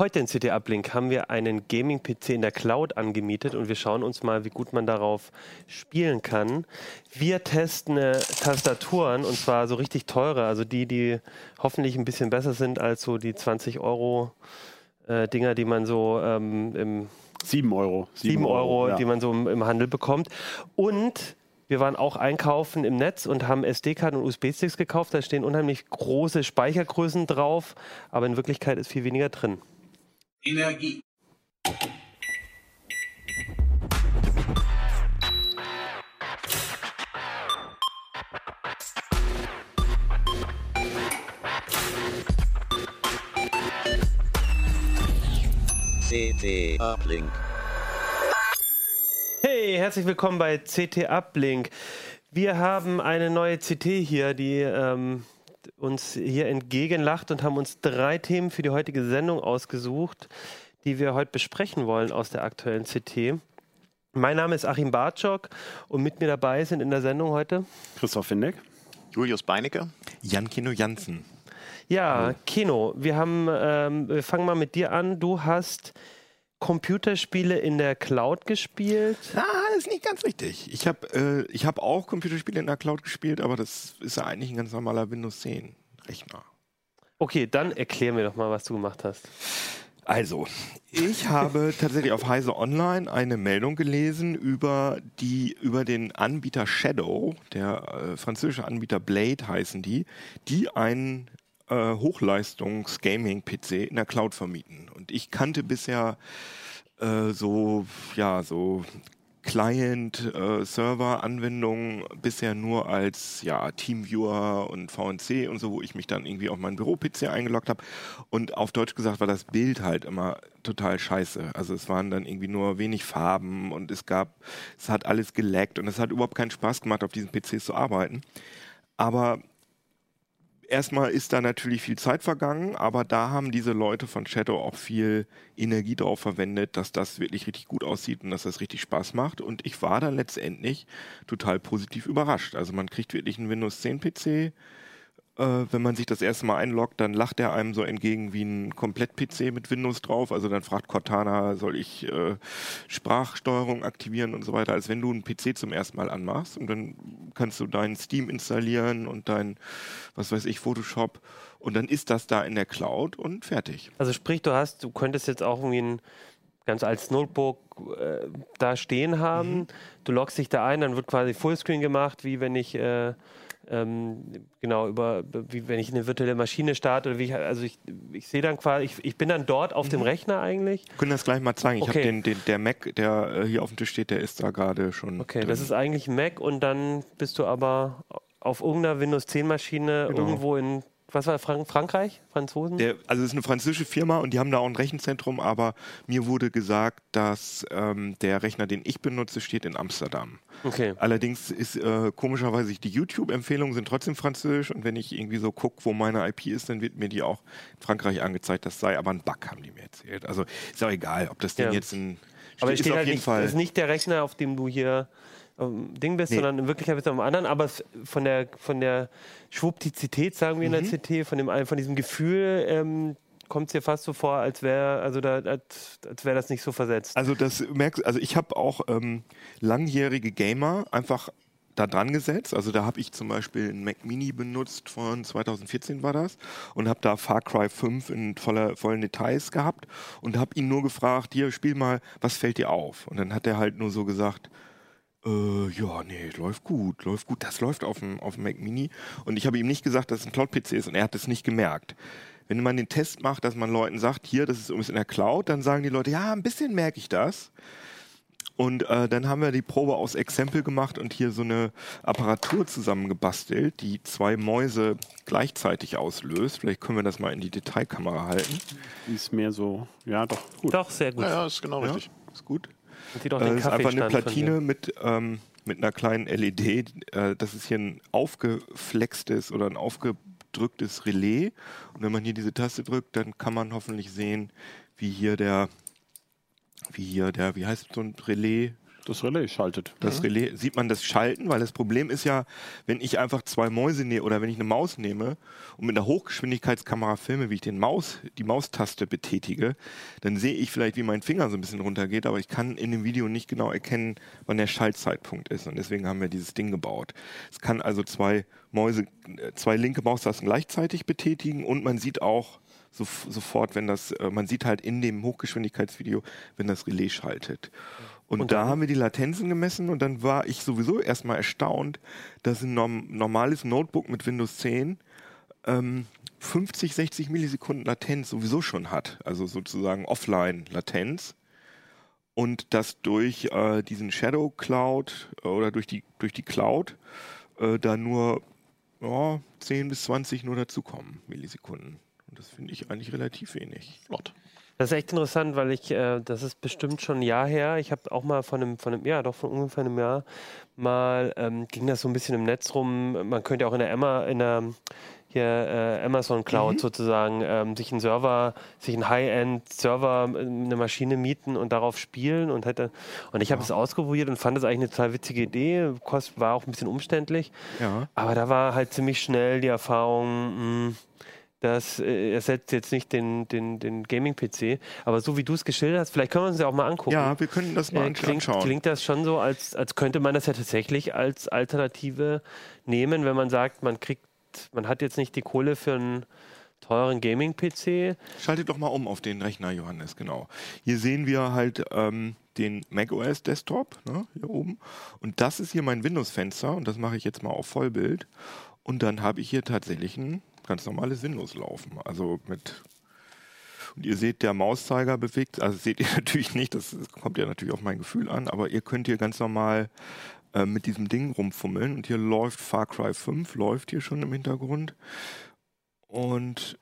Heute in CT Uplink haben wir einen Gaming-PC in der Cloud angemietet und wir schauen uns mal, wie gut man darauf spielen kann. Wir testen äh, Tastaturen und zwar so richtig teure, also die, die hoffentlich ein bisschen besser sind als so die 20 Euro äh, Dinger, die man so ähm, im 7 Euro. 7 Euro, ja. die man so im, im Handel bekommt. Und wir waren auch einkaufen im Netz und haben SD-Karten und USB-Sticks gekauft. Da stehen unheimlich große Speichergrößen drauf, aber in Wirklichkeit ist viel weniger drin. Energie. CT Uplink. Hey, herzlich willkommen bei CT Uplink. Wir haben eine neue CT hier, die ähm, uns hier entgegenlacht und haben uns drei Themen für die heutige Sendung ausgesucht, die wir heute besprechen wollen aus der aktuellen CT. Mein Name ist Achim Bartschok und mit mir dabei sind in der Sendung heute Christoph Findeck, Julius Beinecke, Jan Kino Jansen. Ja, Kino, wir haben, ähm, wir fangen mal mit dir an. Du hast Computerspiele in der Cloud gespielt? Ah, das ist nicht ganz richtig. Ich habe äh, hab auch Computerspiele in der Cloud gespielt, aber das ist ja eigentlich ein ganz normaler Windows 10 Rechner. Okay, dann erklär mir doch mal, was du gemacht hast. Also, ich habe tatsächlich auf Heise Online eine Meldung gelesen über die über den Anbieter Shadow, der äh, französische Anbieter Blade heißen die, die einen äh, Hochleistungs-Gaming-PC in der Cloud vermieten. Und ich kannte bisher äh, so, ja, so Client-Server-Anwendungen äh, bisher nur als ja, Teamviewer und VNC und so, wo ich mich dann irgendwie auf meinen Büro-PC eingeloggt habe. Und auf Deutsch gesagt war das Bild halt immer total scheiße. Also es waren dann irgendwie nur wenig Farben und es gab, es hat alles geleckt und es hat überhaupt keinen Spaß gemacht, auf diesen PCs zu arbeiten. Aber erstmal ist da natürlich viel Zeit vergangen, aber da haben diese Leute von Shadow auch viel Energie drauf verwendet, dass das wirklich richtig gut aussieht und dass das richtig Spaß macht. Und ich war dann letztendlich total positiv überrascht. Also man kriegt wirklich einen Windows 10 PC, wenn man sich das erste Mal einloggt, dann lacht er einem so entgegen wie ein Komplett-PC mit Windows drauf. Also dann fragt Cortana, soll ich äh, Sprachsteuerung aktivieren und so weiter, als wenn du einen PC zum ersten Mal anmachst. Und dann kannst du deinen Steam installieren und dein, was weiß ich, Photoshop. Und dann ist das da in der Cloud und fertig. Also sprich, du hast, du könntest jetzt auch irgendwie ein ganz als Notebook äh, da stehen haben. Mhm. Du loggst dich da ein, dann wird quasi Fullscreen gemacht, wie wenn ich äh, ähm, genau, über, wie wenn ich eine virtuelle Maschine starte oder wie ich, also ich, ich sehe dann quasi, ich, ich bin dann dort auf mhm. dem Rechner eigentlich. Wir können das gleich mal zeigen. Ich okay. habe den, den, der Mac, der äh, hier auf dem Tisch steht, der ist da gerade schon. Okay, drin. das ist eigentlich Mac und dann bist du aber auf irgendeiner Windows 10 Maschine genau. irgendwo in was war Frank Frankreich? Franzosen? Der, also es ist eine französische Firma und die haben da auch ein Rechenzentrum, aber mir wurde gesagt, dass ähm, der Rechner, den ich benutze, steht in Amsterdam. Okay. Allerdings ist äh, komischerweise die YouTube-Empfehlungen sind trotzdem französisch und wenn ich irgendwie so gucke, wo meine IP ist, dann wird mir die auch in Frankreich angezeigt. Das sei aber ein Bug, haben die mir erzählt. Also ist auch egal, ob das Ding ja. jetzt ein aber es steht auf halt jeden nicht, Fall. Das ist nicht der Rechner, auf dem du hier ähm, Ding bist, nee. sondern in Wirklichkeit bist du am anderen. Aber von der, von der Schwupptizität, sagen wir mhm. in der CT, von, dem, von diesem Gefühl, ähm, kommt es dir fast so vor, als wäre also da, als, als wäre das nicht so versetzt. Also das merkst also ich habe auch ähm, langjährige Gamer einfach da dran gesetzt. Also da habe ich zum Beispiel einen Mac Mini benutzt von 2014 war das und habe da Far Cry 5 in voller, vollen Details gehabt und habe ihn nur gefragt, hier spiel mal, was fällt dir auf? Und dann hat er halt nur so gesagt, äh, ja, nee, läuft gut, läuft gut. Das läuft auf dem, auf dem Mac Mini. Und ich habe ihm nicht gesagt, dass es ein Cloud-PC ist und er hat es nicht gemerkt. Wenn man den Test macht, dass man Leuten sagt, hier, das ist übrigens in der Cloud, dann sagen die Leute, ja, ein bisschen merke ich das. Und äh, dann haben wir die Probe aus Exempel gemacht und hier so eine Apparatur zusammengebastelt, die zwei Mäuse gleichzeitig auslöst. Vielleicht können wir das mal in die Detailkamera halten. Die ist mehr so, ja, doch, gut. Doch, sehr gut. Ja, ja ist genau ja, richtig. Ist gut. Äh, das ist einfach eine Platine mit, ähm, mit einer kleinen LED. Äh, das ist hier ein aufgeflextes oder ein aufgedrücktes Relais. Und wenn man hier diese Taste drückt, dann kann man hoffentlich sehen, wie hier der, wie hier der, wie heißt so ein Relais? Das Relais schaltet. Das Relais sieht man das Schalten, weil das Problem ist ja, wenn ich einfach zwei Mäuse nehme oder wenn ich eine Maus nehme und mit einer Hochgeschwindigkeitskamera filme, wie ich den Maus, die Maustaste betätige, dann sehe ich vielleicht, wie mein Finger so ein bisschen runtergeht, aber ich kann in dem Video nicht genau erkennen, wann der Schaltzeitpunkt ist. Und deswegen haben wir dieses Ding gebaut. Es kann also zwei Mäuse, äh, zwei linke Maustasten gleichzeitig betätigen und man sieht auch so, sofort, wenn das, äh, man sieht halt in dem Hochgeschwindigkeitsvideo, wenn das Relais schaltet. Und, Und da haben wir die Latenzen gemessen und dann war ich sowieso erstmal erstaunt, dass ein norm normales Notebook mit Windows 10 ähm, 50, 60 Millisekunden Latenz sowieso schon hat. Also sozusagen Offline-Latenz. Und das durch äh, diesen Shadow Cloud äh, oder durch die, durch die Cloud äh, da nur ja, 10 bis 20 nur dazukommen, Millisekunden. Und das finde ich eigentlich relativ wenig. Flott. Das ist echt interessant, weil ich, äh, das ist bestimmt schon ein Jahr her. Ich habe auch mal von einem, von einem, ja, doch von ungefähr einem Jahr mal ähm, ging das so ein bisschen im Netz rum. Man könnte auch in der Emma, in der hier äh, Amazon Cloud sozusagen ähm, sich einen Server, sich einen High-End-Server, äh, eine Maschine mieten und darauf spielen und hätte und ich habe es ausprobiert und fand das eigentlich eine total witzige Idee. Kost war auch ein bisschen umständlich, Ja. aber da war halt ziemlich schnell die Erfahrung. Mh, das äh, ersetzt jetzt nicht den, den, den Gaming-PC, aber so wie du es geschildert hast, vielleicht können wir uns ja auch mal angucken. Ja, wir können das mal Äh, klingt, anschauen. klingt das schon so, als, als könnte man das ja tatsächlich als Alternative nehmen, wenn man sagt, man kriegt, man hat jetzt nicht die Kohle für einen teuren Gaming-PC. Schaltet doch mal um auf den Rechner, Johannes, genau. Hier sehen wir halt ähm, den macOS Desktop, ne, hier oben. Und das ist hier mein Windows-Fenster und das mache ich jetzt mal auf Vollbild. Und dann habe ich hier tatsächlich ein ganz normales Windows laufen. Also mit. Und ihr seht, der Mauszeiger bewegt, also seht ihr natürlich nicht, das kommt ja natürlich auf mein Gefühl an, aber ihr könnt hier ganz normal äh, mit diesem Ding rumfummeln und hier läuft Far Cry 5, läuft hier schon im Hintergrund. Und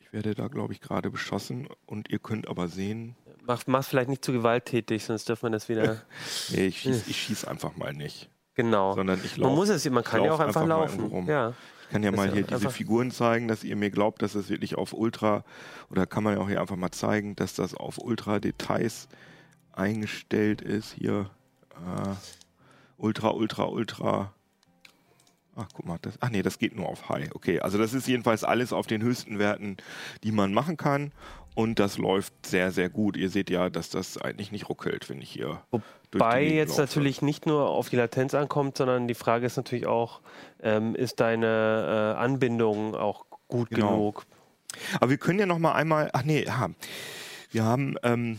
ich werde da, glaube ich, gerade beschossen und ihr könnt aber sehen, Mach, mach's vielleicht nicht zu gewalttätig, sonst dürfen wir das wieder. nee, ich schieße ich schieß einfach mal nicht, genau. sondern ich Man laufe. muss es, man kann ja auch einfach, einfach laufen. Ja. Ich kann ja mal hier diese Figuren zeigen, dass ihr mir glaubt, dass das wirklich auf Ultra, oder kann man ja auch hier einfach mal zeigen, dass das auf Ultra Details eingestellt ist. Hier äh, Ultra, Ultra, Ultra. Ach, guck mal, das, ach nee, das geht nur auf High. Okay, also das ist jedenfalls alles auf den höchsten Werten, die man machen kann. Und das läuft sehr, sehr gut. Ihr seht ja, dass das eigentlich nicht ruckelt, wenn ich hier. Wobei jetzt natürlich nicht nur auf die Latenz ankommt, sondern die Frage ist natürlich auch, ähm, ist deine äh, Anbindung auch gut Genau. genug? Aber wir können ja noch mal einmal, ach nee, ja, wir haben, ähm,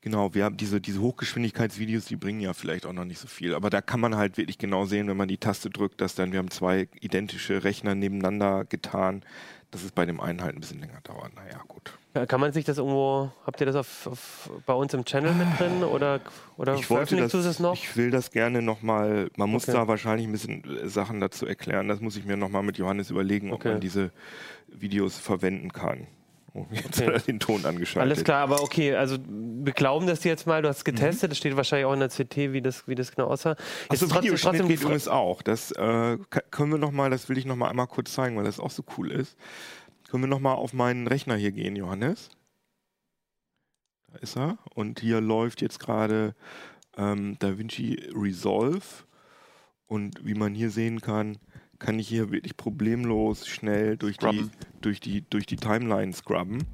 genau, wir haben diese, diese Hochgeschwindigkeitsvideos, die bringen ja vielleicht auch noch nicht so viel, aber da kann man halt wirklich genau sehen, wenn man die Taste drückt, dass dann, wir haben zwei identische Rechner nebeneinander getan, dass es bei dem einen halt ein bisschen länger dauert. Naja, gut. Kann man sich das irgendwo, habt ihr das auf, auf, bei uns im Channel mit drin oder, oder Ich wollte das, du das noch? ich will das gerne nochmal, man muss Okay. da wahrscheinlich ein bisschen äh, Sachen dazu erklären, das muss ich mir nochmal mit Johannes überlegen, ob Okay. man diese Videos verwenden kann. Oh, jetzt Okay. hat er den Ton angeschaltet. Alles klar, aber okay, also wir glauben das jetzt mal, du hast getestet, das steht wahrscheinlich auch in der CT, wie das, wie das genau aussah. Achso, Videoschnitt trotzdem geht übrigens auch. Das äh, können wir noch mal, das will ich noch mal einmal kurz zeigen, weil das auch so cool ist. Können wir noch mal auf meinen Rechner hier gehen, Johannes? Da ist er. Und hier läuft jetzt gerade ähm, DaVinci Resolve. Und wie man hier sehen kann, kann ich hier wirklich problemlos schnell durch die, durch, die, durch die Timeline scrubben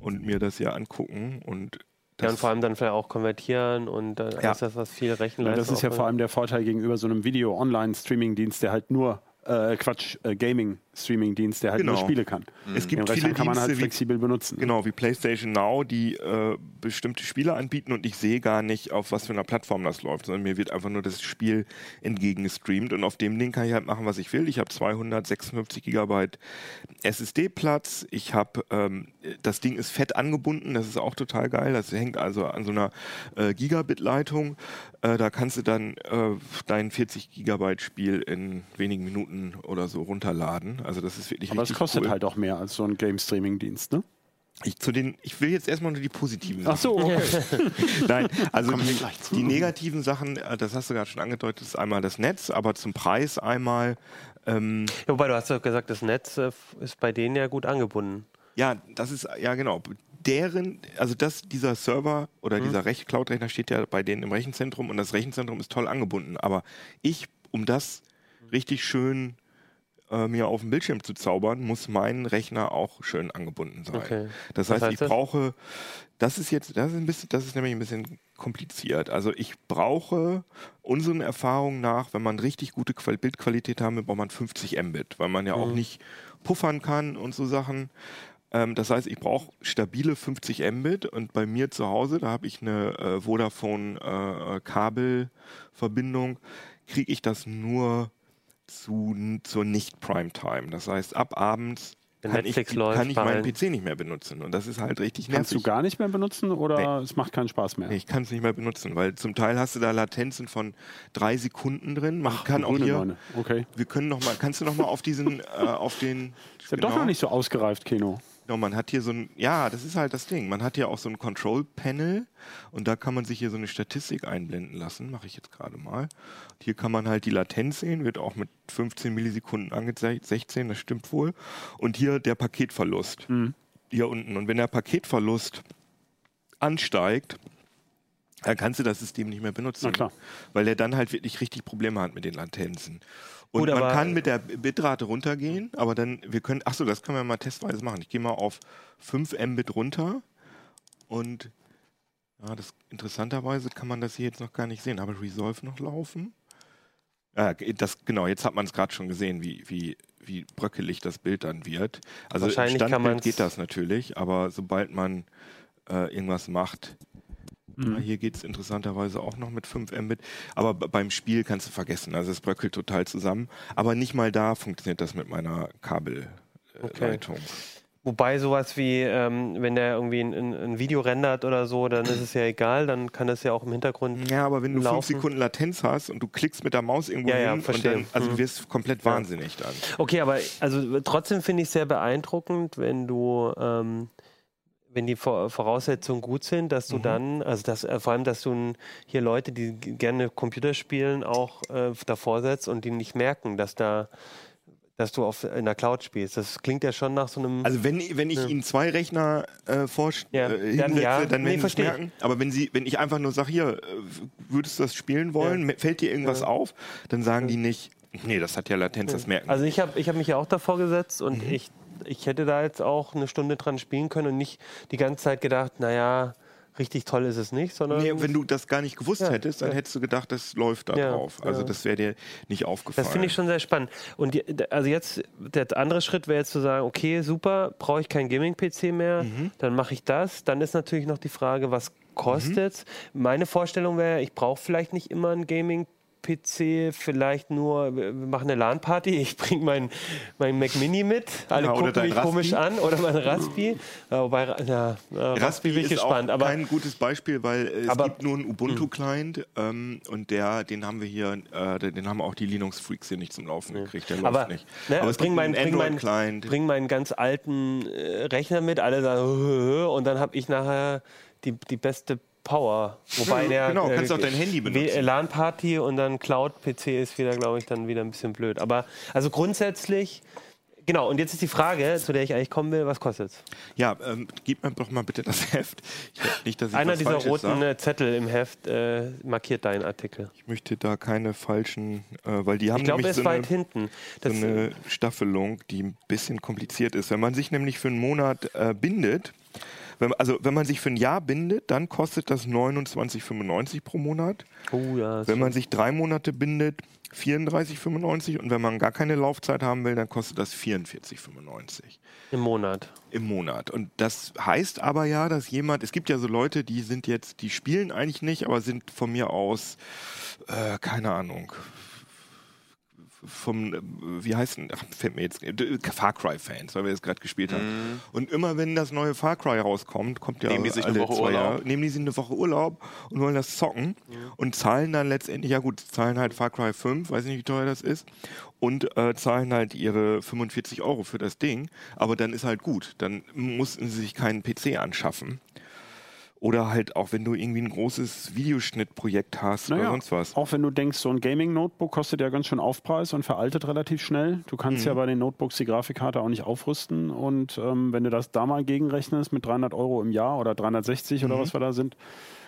und mir das hier angucken. Und ja, und vor allem dann vielleicht auch konvertieren und dann Ja. ist das was viel Ja, Rechenleistung. das ist ja vor allem der Vorteil gegenüber so einem Video-Online-Streaming-Dienst, der halt nur, äh, Quatsch, äh, Gaming-Streaming-Dienst, der halt nur Genau. Spiele kann. es gibt Den viele kann man halt Dienste wie flexibel benutzen. Genau, wie PlayStation Now, die äh, bestimmte Spiele anbieten und ich sehe gar nicht, auf was für einer Plattform das läuft, sondern mir wird einfach nur das Spiel entgegengestreamt und auf dem Ding kann ich halt machen, was ich will. Ich habe 256 Gigabyte SSD-Platz. Ich habe, ähm, das Ding ist fett angebunden, das ist auch total geil. Das hängt also an so einer äh, Gigabit-Leitung. Äh, da kannst du dann äh, dein 40 Gigabyte Spiel in wenigen Minuten oder so runterladen. Also das ist wirklich Aber es kostet cool. halt auch mehr als so ein Game-Streaming-Dienst, ne? Ich, zu den, ich will jetzt erstmal nur die positiven Ach so, okay. Nein, also die, die negativen Sachen, äh, das hast du gerade schon angedeutet, ist einmal das Netz, aber zum Preis einmal, ähm, Wobei du hast doch gesagt, das Netz äh, ist bei denen ja gut angebunden. Ja, das ist, ja genau, deren, also das, dieser Server oder dieser Rech Cloud-Rechner steht ja bei denen im Rechenzentrum und das Rechenzentrum ist toll angebunden. Aber ich, um das richtig schön äh, mir auf dem Bildschirm zu zaubern, muss mein Rechner auch schön angebunden sein. Okay. Das heißt, heißt ich das? brauche, das ist jetzt, das ist ein bisschen, das ist nämlich ein bisschen kompliziert. Also ich brauche unseren Erfahrungen nach, wenn man richtig gute Qual Bildqualität haben will, braucht man 50 Mbit, weil man ja auch nicht puffern kann und so Sachen. Ähm, das heißt, ich brauche stabile 50 Mbit und bei mir zu Hause, da habe ich eine äh, Vodafone äh, Kabelverbindung, kriege ich das nur zu, zur Nicht-Primetime. Das heißt, ab abends kann ich, kann ich meinen. PC nicht mehr benutzen. Und das ist halt richtig Kannst du nervig. gar nicht mehr benutzen oder es macht keinen Spaß mehr? Nee, ich kann es nicht mehr benutzen, weil zum Teil hast du da Latenzen von drei Sekunden drin. Man kann auch hier. Okay. wir können noch mal, kannst du noch mal auf diesen, äh, auf den, Ist ja doch noch nicht so ausgereift, Keno. Genau, man hat hier so ein, ja, das ist halt das Ding. Man hat hier auch so ein Control-Panel und da kann man sich hier so eine Statistik einblenden lassen. Mache ich jetzt gerade mal. Und hier kann man halt die Latenz sehen, wird auch mit 15 Millisekunden angezeigt, 16, das stimmt wohl. Und hier der Paketverlust. Hier unten. Und wenn der Paketverlust ansteigt, dann kannst du das System nicht mehr benutzen. Weil er dann halt wirklich richtig Probleme hat mit den Latenzen. Und Gut, man aber- kann mit der Bitrate runtergehen, aber dann, wir können, ach so, das können wir mal testweise machen. Ich gehe mal auf 5 Mbit runter und ja, das, interessanterweise kann man das hier jetzt noch gar nicht sehen. Aber Resolve noch laufen? Ja, das, genau, jetzt hat man es gerade schon gesehen, wie, wie, wie bröckelig das Bild dann wird. Also Wahrscheinlich Standbild geht das natürlich, aber sobald man äh, irgendwas macht, ja, hier geht es interessanterweise auch noch mit 5 Mbit. Aber beim Spiel kannst du vergessen. Also es bröckelt total zusammen. Aber nicht mal da funktioniert das mit meiner Kabelleitung. Wobei sowas wie, ähm, wenn der irgendwie ein, ein, Video rendert oder so, dann ist es ja egal, dann kann das ja auch im Hintergrund. Ja, aber wenn du fünf Laufen. Sekunden Latenz hast und du klickst mit der Maus irgendwo Ja, hin ja, und dann, also Mhm. du wirst komplett wahnsinnig dann. Okay, aber also trotzdem finde ich es sehr beeindruckend, wenn du, ähm, wenn die Vor Voraussetzungen gut sind, dass du dann, also dass, äh, vor allem, dass du hier Leute, die gerne Computer spielen, auch äh, davor setzt und die nicht merken, dass da, dass du auf in der Cloud spielst. Das klingt ja schon nach so einem. Also wenn, wenn ich Ihnen zwei Rechner äh, Ja, äh, dann ja. dann Nee, werden Sie verstehe ich. merken. Aber wenn Sie, wenn ich einfach nur sage, hier, äh, würdest du das spielen wollen, Ja. fällt dir irgendwas auf, dann sagen die nicht, nee, das hat ja Latenz, das merken Also Sie. ich habe ich hab mich ja auch davor gesetzt und Mhm. ich, ich hätte da jetzt auch eine Stunde dran spielen können und nicht die ganze Zeit gedacht, naja, richtig toll ist es nicht, sondern Nee, wenn du das gar nicht gewusst Ja, hättest, dann ja. hättest du gedacht, das läuft da Ja, drauf. Also das wäre dir nicht aufgefallen. Das finde ich schon sehr spannend. Und die, also jetzt, der andere Schritt wäre jetzt zu sagen, okay, super, brauche ich keinen Gaming-PC mehr, Mhm. dann mache ich das. Dann ist natürlich noch die Frage, was kostet Meine Vorstellung wäre, ich brauche vielleicht nicht immer einen Gaming-PC, vielleicht nur, wir machen eine LAN-Party, ich bringe meinen mein Mac Mini mit, alle Ja, gucken mich komisch Raspi. an, oder mein Raspi. Wobei, ja, äh, Raspi bin ich ist gespannt. auch Aber kein gutes Beispiel, weil äh, es Aber- gibt nur einen Ubuntu-Client ähm, und der, den haben wir hier, äh, den haben auch die Linux-Freaks hier nicht zum Laufen gekriegt. Der läuft aber, nicht. ne, aber es bring, gibt mein, einen bring, mein, bring meinen ganz alten äh, Rechner mit, alle sagen, und dann habe ich nachher die, die beste Power. Wobei der genau, kannst auch dein Handy benutzen. LAN-Party und dann Cloud-PC ist wieder, glaube ich, dann wieder ein bisschen blöd. Aber also grundsätzlich, genau, und jetzt ist die Frage, zu der ich eigentlich kommen will, was kostet es? Ja, ähm, gib mir doch mal bitte das Heft. Nicht, dass ich Einer dieser roten sag. äh, Zettel im Heft äh, markiert deinen Artikel. Ich möchte da keine falschen, äh, weil die haben Ich glaube, er nämlich so eine, weit hinten. so eine Staffelung, die ein bisschen kompliziert ist. Wenn man sich nämlich für einen Monat äh, bindet, wenn, also wenn man sich für ein Jahr bindet, dann kostet das 29,95 pro Monat. oh, ja, Wenn man sich drei Monate bindet, 34,95 und wenn man gar keine Laufzeit haben will, dann kostet das 44,95 im Monat. im Monat. Und das heißt aber ja, dass jemand, es gibt ja so Leute, die sind jetzt, die spielen eigentlich nicht, aber sind von mir aus, äh, keine Ahnung, vom, äh, wie heißt denn, ach, fällt mir jetzt, äh, Far Cry-Fans, weil wir das gerade gespielt haben. Und immer wenn das neue Far Cry rauskommt, kommt ja Nehmen die sich eine alle Woche zwei Urlaub? Jahre, nehmen die sich eine Woche Urlaub und wollen das zocken und zahlen dann letztendlich, ja gut, zahlen halt Far Cry 5, weiß nicht, wie teuer das ist, und äh, zahlen halt ihre 45 Euro für das Ding, aber dann ist halt gut, dann mussten sie sich keinen PC anschaffen. Oder halt auch, wenn du irgendwie ein großes Videoschnittprojekt hast Naja, oder sonst was. Auch wenn du denkst, so ein Gaming-Notebook kostet ja ganz schön Aufpreis und veraltet relativ schnell. Du kannst Mhm. ja bei den Notebooks die Grafikkarte auch nicht aufrüsten. Und ähm, wenn du das da mal gegenrechnest mit 300 Euro im Jahr oder 360 Mhm. oder was wir da sind,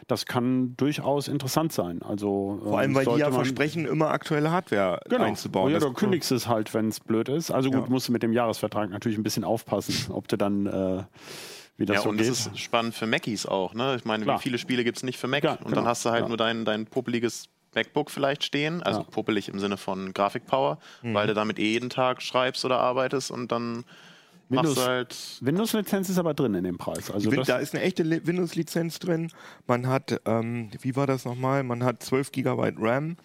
das kann durchaus interessant sein. Also, Vor allem, weil die ja versprechen, immer aktuelle Hardware Genau. einzubauen. Ja, du kündigst es halt, wenn es blöd ist. Also gut, Ja. musst du mit dem Jahresvertrag natürlich ein bisschen aufpassen, ob du dann, äh, wie das ja, so und geht. es ist spannend für Macis auch. Ne? Ich meine, Klar. wie viele Spiele gibt es nicht für Mac? Ja, und genau. dann hast du halt Ja. nur dein, dein puppeliges MacBook vielleicht stehen. Also Ja. puppelig im Sinne von Grafikpower, Mhm. weil du damit eh jeden Tag schreibst oder arbeitest und dann machst Windows- du halt. Windows-Lizenz ist aber drin in dem Preis. Also Win- das, da ist eine echte Li- Windows-Lizenz drin. Man hat, ähm, wie war das nochmal? Man hat 12 GB RAM.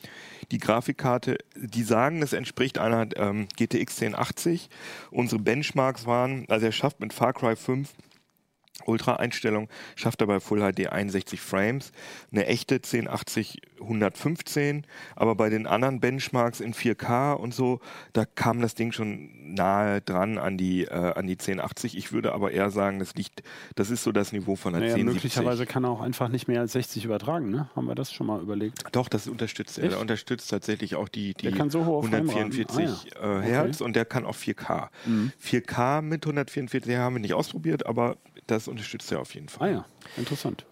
Die Grafikkarte, die sagen, das entspricht einer ähm, GTX 1080. Unsere Benchmarks waren, also er schafft mit Far Cry 5 Ultra-Einstellung, schafft er bei Full HD 61 Frames, eine echte 1080 115, aber bei den anderen Benchmarks in 4K und so, da kam das Ding schon nahe dran an die, äh, an die 1080. Ich würde aber eher sagen, das liegt, das ist so das Niveau von der naja, 1070. möglicherweise kann er auch einfach nicht mehr als 60 übertragen. Ne? Haben wir das schon mal überlegt? Doch, das unterstützt er. Der unterstützt tatsächlich auch die, die so hohe Frameraten. 144 Ah, ja. äh, Hertz und der kann auch 4K. Mhm. 4K mit 144 haben wir nicht ausprobiert, aber das unterstützt er auf jeden Ah Fall. ja, interessant.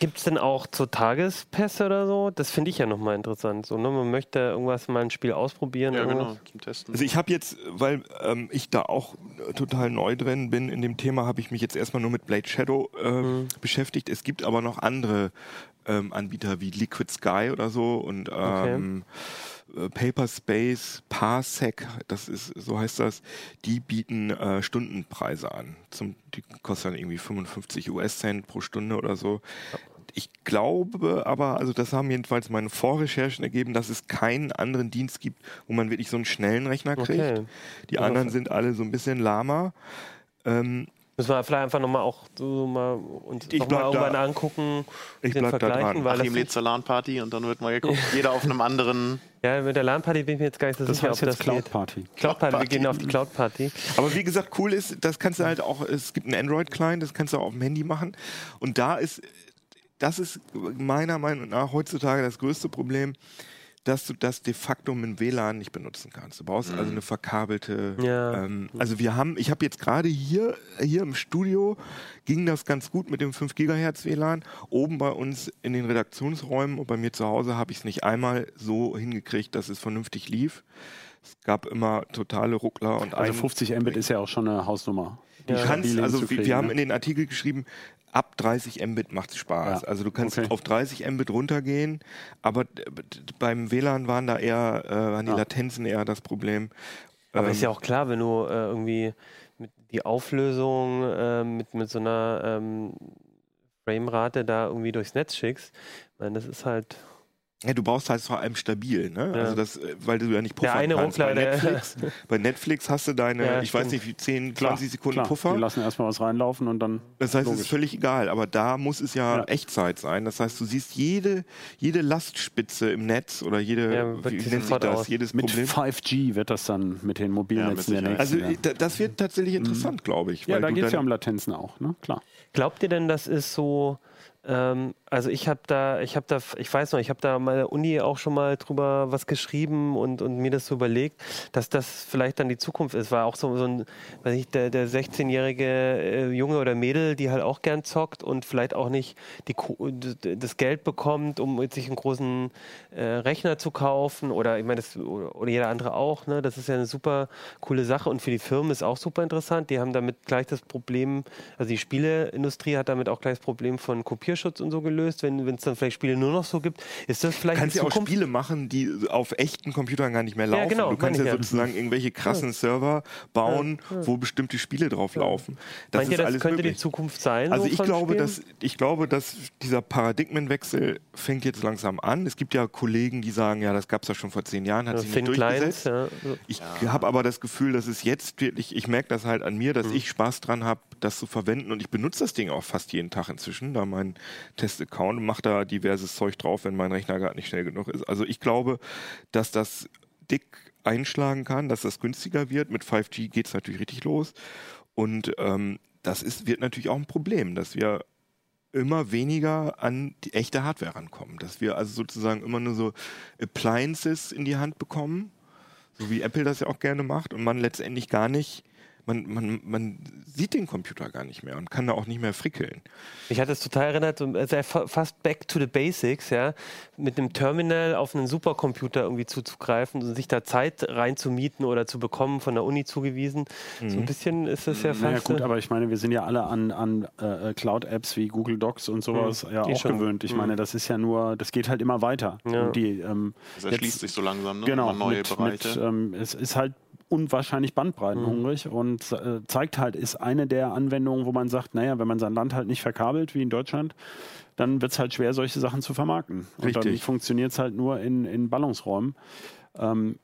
Gibt es denn auch so Tagespässe oder so? Das finde ich ja nochmal interessant. So, ne? Man möchte irgendwas mal ein Spiel ausprobieren. Ja, irgendwas. genau, zum Testen. Also ich habe jetzt, weil ähm, ich da auch äh, total neu drin bin in dem Thema, habe ich mich jetzt erstmal nur mit Blade Shadow äh, Mhm. beschäftigt. Es gibt aber noch andere ähm, Anbieter wie Liquid Sky oder so und ähm, äh, Paper Space, Parsec, das ist, so heißt das, die bieten äh, Stundenpreise an. Zum, die kosten dann irgendwie 55 US-Cent pro Stunde oder so. Ich glaube aber, also das haben jedenfalls meine Vorrecherchen ergeben, dass es keinen anderen Dienst gibt, wo man wirklich so einen schnellen Rechner kriegt. Okay. Die anderen sind alle so ein bisschen lahmer. Ähm, Müssen wir vielleicht einfach nochmal auch so mal uns Ich noch mal da- irgendwann angucken, Ich den bleib da vergleichen, dran. weil Achim lädt zur LAN-Party und dann wird mal geguckt. Jeder auf einem anderen. ja, mit der LAN-Party bin ich mir jetzt gar nicht so Das sicher, heißt ob jetzt das Cloud geht. Party. Cloud-Party, wir gehen auf die Cloud-Party. Aber wie gesagt, cool ist, das kannst du halt auch, es gibt einen Android-Client, das kannst du auch auf dem Handy machen. Und da ist, das ist meiner Meinung nach heutzutage das größte Problem, dass du das de facto mit dem WLAN nicht benutzen kannst. Du brauchst also eine verkabelte. Ja. Ähm, also wir haben, ich habe jetzt gerade hier, hier im Studio ging das ganz gut mit dem 5 Gigahertz WLAN. Oben bei uns in den Redaktionsräumen und bei mir zu Hause habe ich es nicht einmal so hingekriegt, dass es vernünftig lief. Es gab immer totale Ruckler und Also ein- 50 Mbit ist ja auch schon eine Hausnummer. Du kannst, also wir, wir haben ne? in den Artikel geschrieben, ab 30 Mbit macht es Spaß. Ja, Also du kannst okay. auf 30 Mbit runtergehen, aber beim WLAN waren da eher, äh, waren die Ja. Latenzen eher das Problem. Aber Ähm, ist ja auch klar, wenn du äh, irgendwie die Auflösung äh, mit, mit so einer ähm, Framerate da irgendwie durchs Netz schickst, ich meine, das ist halt. Ja, du brauchst halt vor allem stabil, ne? Ja. Also das, äh, weil du ja nicht puffern eine kannst. Ruckler, bei, der- Netflix, bei Netflix hast du deine, Ja, ich weiß nicht, wie 10, Klar, 20 Sekunden klar. Puffer. Die lassen erstmal was reinlaufen und dann. Das heißt, es Logisch. ist völlig egal, aber da muss es ja, Ja. Echtzeit sein. Das heißt, du siehst jede, jede Lastspitze im Netz oder jede, wie nennt sich das, aus. jedes Mit Problem. 5G wird das dann mit den Mobilnetzen Ja, der nächsten. Also das wird tatsächlich interessant, glaube ich. ja, weil da geht es ja um Latenzen auch, ne? Klar. Glaubt ihr denn, das ist so? Ähm, also ich habe da, ich habe da, ich weiß noch, ich habe da meine Uni auch schon mal drüber was geschrieben und, und mir das so überlegt, dass das vielleicht dann die Zukunft ist. War auch so, so ein, weiß ich, der, der 16-jährige äh, Junge oder Mädel, die halt auch gern zockt und vielleicht auch nicht die, das Geld bekommt, um sich einen großen äh, Rechner zu kaufen oder ich meine, das oder jeder andere auch. Ne? Das ist ja eine super coole Sache und für die Firmen ist auch super interessant. Die haben damit gleich das Problem, also die Spieleindustrie hat damit auch gleich das Problem von Kopierschutz und so gelöst, wenn es dann vielleicht Spiele nur noch so gibt. Ist das vielleicht kannst die ja auch? Spiele machen, die auf echten Computern gar nicht mehr laufen. genau, du kannst ja ja. sozusagen irgendwelche krassen Server bauen, wo bestimmte Spiele drauf laufen. Das Meint ihr, ist das alles könnte möglich. die Zukunft sein? Also so ich glaube, Spielen? dass ich glaube, dass dieser Paradigmenwechsel fängt jetzt langsam an. Es gibt ja Kollegen, die sagen, ja, das gab es ja schon vor zehn Jahren, hat Ja, sich Thin nicht durchgesetzt. ja. so. Ich habe aber das Gefühl, dass es jetzt wirklich, ich merke das halt an mir, Mhm. dass ich Spaß dran habe, das zu verwenden und ich benutze das Ding auch fast jeden Tag inzwischen, da mein Test-Account und mache da diverses Zeug drauf, wenn mein Rechner gerade nicht schnell genug ist. Also ich glaube, dass das dick einschlagen kann, dass das günstiger wird. Mit 5G geht es natürlich richtig los und ähm, das ist, wird natürlich auch ein Problem, dass wir immer weniger an die echte Hardware rankommen. Dass wir also sozusagen immer nur so Appliances in die Hand bekommen, so wie Apple das ja auch gerne macht, und man letztendlich gar nicht man, man, man sieht den Computer gar nicht mehr und kann da auch nicht mehr frickeln. Ich hatte es total erinnert, so, also fast back to the basics, ja, mit einem Terminal auf einen Supercomputer irgendwie zuzugreifen und sich da Zeit reinzumieten oder zu bekommen, von der Uni zugewiesen. Mhm. So ein bisschen ist das ja fast. Naja, gut, aber ich meine, wir sind ja alle an, an äh, Cloud-Apps wie Google Docs und sowas mhm. ja auch schon. gewöhnt. Ich mhm. meine, das ist ja nur, das geht halt immer weiter. Ja. Die, ähm, das erschließt jetzt, sich so langsam, ne? Genau, neue mit, Bereiche. Mit, ähm, es ist halt unwahrscheinlich bandbreitenhungrig mhm. und äh, zeigt halt, ist eine der Anwendungen, wo man sagt, naja, wenn man sein Land halt nicht verkabelt, wie in Deutschland, dann wird es halt schwer, solche Sachen zu vermarkten. Richtig. Und dann funktioniert es halt nur in, in Ballungsräumen. Ähm,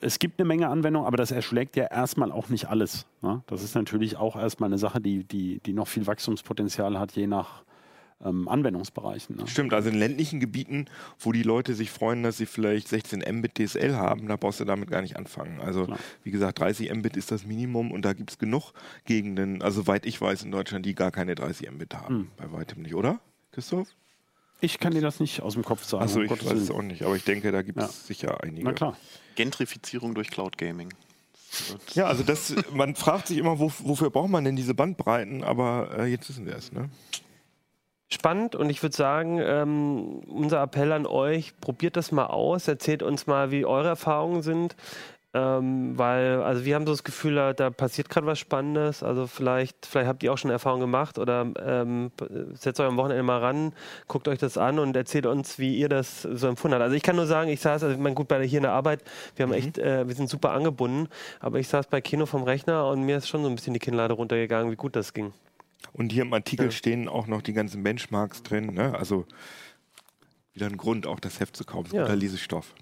es gibt eine Menge Anwendungen, aber das erschlägt ja erstmal auch nicht alles. Ne? Das ist natürlich auch erstmal eine Sache, die, die, die noch viel Wachstumspotenzial hat, je nach, ähm, Anwendungsbereichen. Ne? Stimmt, also in ländlichen Gebieten, wo die Leute sich freuen, dass sie vielleicht 16 Mbit DSL haben, da brauchst du damit gar nicht anfangen. Also Klar. wie gesagt, 30 Mbit ist das Minimum und da gibt es genug Gegenden, also soweit ich weiß in Deutschland, die gar keine 30 Mbit haben. Hm. Bei weitem nicht, oder, Christoph? Ich kann dir das nicht aus dem Kopf sagen. Also ich weiß es auch nicht, aber ich denke, da gibt es ja. sicher einige. Na klar. Gentrifizierung durch Cloud Gaming. Ja, also das, man fragt sich immer, wo, wofür braucht man denn diese Bandbreiten, aber äh, jetzt wissen wir es, ne? Spannend und ich würde sagen, ähm, unser Appell an euch, probiert das mal aus, erzählt uns mal, wie eure Erfahrungen sind. Ähm, weil, also wir haben so das Gefühl, da, da passiert gerade was Spannendes. Also vielleicht, vielleicht habt ihr auch schon Erfahrungen gemacht oder ähm, setzt euch am Wochenende mal ran, guckt euch das an und erzählt uns, wie ihr das so empfunden habt. Also ich kann nur sagen, ich saß, also ich meine, gut, bei hier in der Arbeit, wir haben mhm. echt, äh, wir sind super angebunden, aber ich saß bei Kino vom Rechner und mir ist schon so ein bisschen die Kinnlade runtergegangen, wie gut das ging. Und hier im Artikel ja. stehen auch noch die ganzen Benchmarks drin. Ne? Also wieder ein Grund, auch das Heft zu kaufen. Ja. Guter Lesestoff.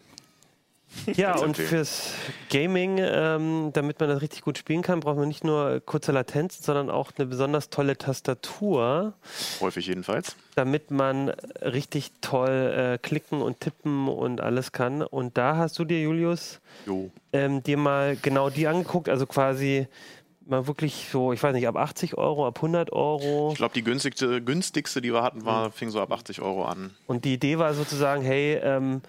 Ja, und fürs Gaming, ähm, damit man das richtig gut spielen kann, braucht man nicht nur kurze Latenzen, sondern auch eine besonders tolle Tastatur. Häufig jedenfalls. Damit man richtig toll äh, klicken und tippen und alles kann. Und da hast du dir, Julius, ähm, dir mal genau die angeguckt, also quasi mal wirklich so, ich weiß nicht, ab 80 Euro, ab 100 Euro. Ich glaube, die günstigste, günstigste, die wir hatten, war, fing so ab 80 Euro an. Und die Idee war sozusagen, hey, ähm,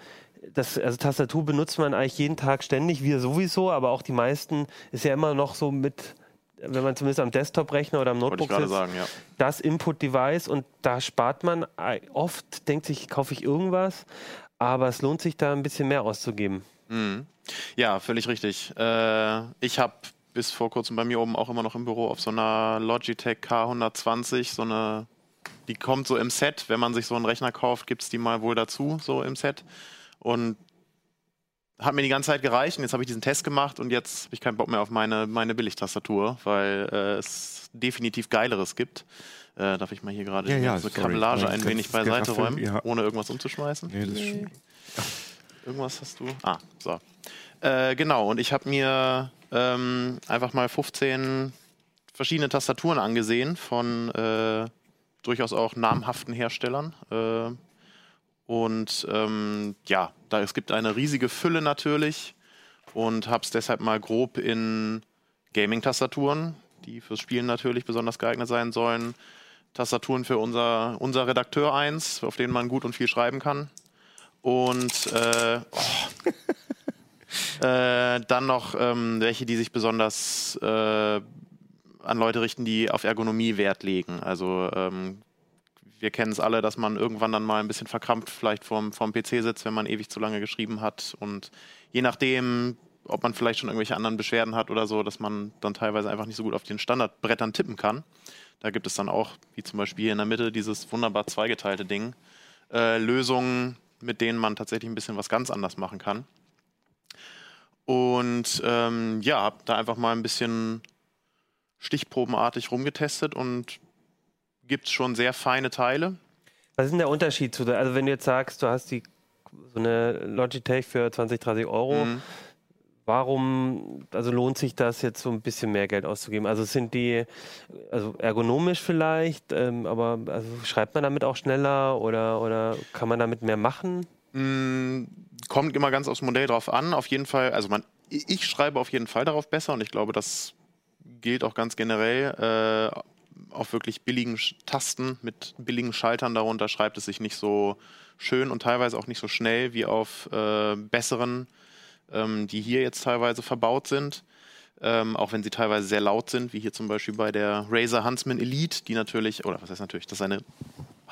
das, also Tastatur benutzt man eigentlich jeden Tag ständig, wir sowieso, aber auch die meisten ist ja immer noch so mit, wenn man zumindest am Desktop-Rechner oder am Notebook sitzt, sagen, ja. das Input-Device und da spart man oft, denkt sich, kaufe ich irgendwas, aber es lohnt sich da ein bisschen mehr auszugeben. Mhm. Ja, völlig richtig. Äh, ich habe bis vor kurzem bei mir oben auch immer noch im Büro auf so einer Logitech K120, so eine, die kommt so im Set, wenn man sich so einen Rechner kauft, gibt es die mal wohl dazu, so im Set. Und hat mir die ganze Zeit gereicht und jetzt habe ich diesen Test gemacht und jetzt habe ich keinen Bock mehr auf meine, meine Billigtastatur, weil äh, es definitiv Geileres gibt. Äh, darf ich mal hier gerade ja, ja, diese Kabellage ein wenig beiseite räumen, ja. ohne irgendwas umzuschmeißen? Nee, das nee. Irgendwas hast du? Ah, so. Äh, genau, und ich habe mir ähm, einfach mal 15 verschiedene Tastaturen angesehen von äh, durchaus auch namhaften Herstellern. Äh, und ähm, ja, da, es gibt eine riesige Fülle natürlich und habe es deshalb mal grob in Gaming-Tastaturen, die fürs Spielen natürlich besonders geeignet sein sollen. Tastaturen für unser, unser Redakteur 1, auf denen man gut und viel schreiben kann. Und äh, oh, äh, dann noch ähm, welche, die sich besonders äh, an Leute richten, die auf Ergonomie Wert legen. Also ähm, wir kennen es alle, dass man irgendwann dann mal ein bisschen verkrampft vielleicht vorm, vorm PC sitzt, wenn man ewig zu lange geschrieben hat. Und je nachdem, ob man vielleicht schon irgendwelche anderen Beschwerden hat oder so, dass man dann teilweise einfach nicht so gut auf den Standardbrettern tippen kann. Da gibt es dann auch, wie zum Beispiel hier in der Mitte, dieses wunderbar zweigeteilte Ding, äh, Lösungen, mit denen man tatsächlich ein bisschen was ganz anders machen kann. Und ähm, ja, habe da einfach mal ein bisschen stichprobenartig rumgetestet und gibt es schon sehr feine Teile. Was ist denn der Unterschied zu der, also wenn du jetzt sagst, du hast die so eine Logitech für 20, 30 Euro, mhm. warum, also lohnt sich das jetzt so ein bisschen mehr Geld auszugeben? Also sind die, also ergonomisch vielleicht, ähm, aber also schreibt man damit auch schneller oder, oder kann man damit mehr machen? Mhm kommt immer ganz aufs Modell drauf an. Auf jeden Fall, also man, ich schreibe auf jeden Fall darauf besser und ich glaube, das gilt auch ganz generell. Äh, auf wirklich billigen Tasten mit billigen Schaltern darunter schreibt es sich nicht so schön und teilweise auch nicht so schnell wie auf äh, besseren, ähm, die hier jetzt teilweise verbaut sind. Ähm, auch wenn sie teilweise sehr laut sind, wie hier zum Beispiel bei der Razer Huntsman Elite, die natürlich, oder was heißt natürlich, das ist eine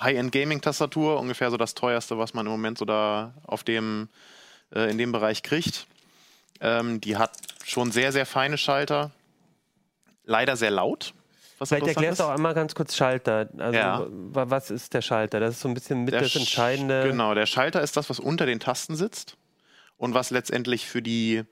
High-End-Gaming-Tastatur, ungefähr so das teuerste, was man im Moment so da auf dem, äh, in dem Bereich kriegt. Ähm, die hat schon sehr, sehr feine Schalter, leider sehr laut. Vielleicht erklärst du auch einmal ganz kurz Schalter. Also ja. was ist der Schalter? Das ist so ein bisschen mit der das Entscheidende. Genau, der Schalter ist das, was unter den Tasten sitzt und was letztendlich für die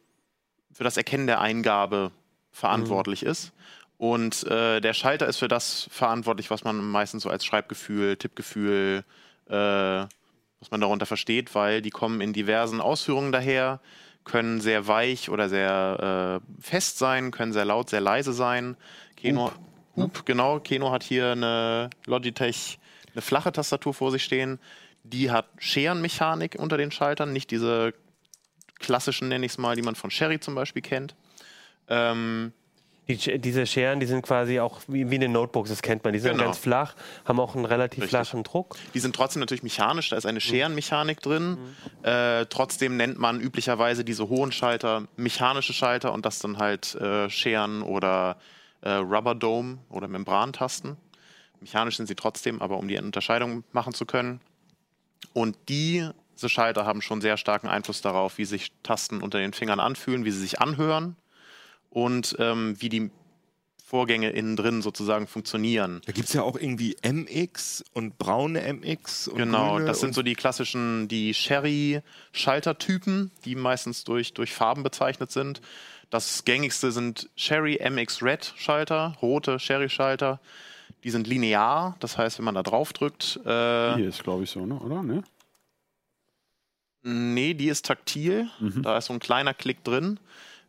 für das Erkennen der Eingabe verantwortlich mhm. ist. Und äh, der Schalter ist für das verantwortlich, was man meistens so als Schreibgefühl, Tippgefühl, äh, was man darunter versteht, weil die kommen in diversen Ausführungen daher, können sehr weich oder sehr äh, fest sein, können sehr laut, sehr leise sein. Keno, Hup. Hup, genau. Keno hat hier eine Logitech, eine flache Tastatur vor sich stehen. Die hat Scherenmechanik unter den Schaltern, nicht diese klassischen, nenne ich es mal, die man von Sherry zum Beispiel kennt. Ähm, die, diese Scheren, die sind quasi auch wie, wie in den Notebooks, das kennt man. Die sind genau. ganz flach, haben auch einen relativ Richtig. flachen Druck. Die sind trotzdem natürlich mechanisch, da ist eine mhm. Scherenmechanik drin. Mhm. Äh, trotzdem nennt man üblicherweise diese hohen Schalter mechanische Schalter und das dann halt äh, Scheren oder äh, Rubber Dome oder Membrantasten. Mechanisch sind sie trotzdem, aber um die Unterscheidung machen zu können. Und die diese Schalter haben schon sehr starken Einfluss darauf, wie sich Tasten unter den Fingern anfühlen, wie sie sich anhören und ähm, wie die Vorgänge innen drin sozusagen funktionieren. Da gibt es ja auch irgendwie MX und braune MX. Und genau, das sind so die klassischen, die Sherry-Schaltertypen, die meistens durch, durch Farben bezeichnet sind. Das gängigste sind Sherry MX Red Schalter, rote Sherry Schalter. Die sind linear, das heißt, wenn man da drauf drückt. Äh, Hier ist, glaube ich, so, ne? oder? Ne? Nee, die ist taktil. Mhm. Da ist so ein kleiner Klick drin.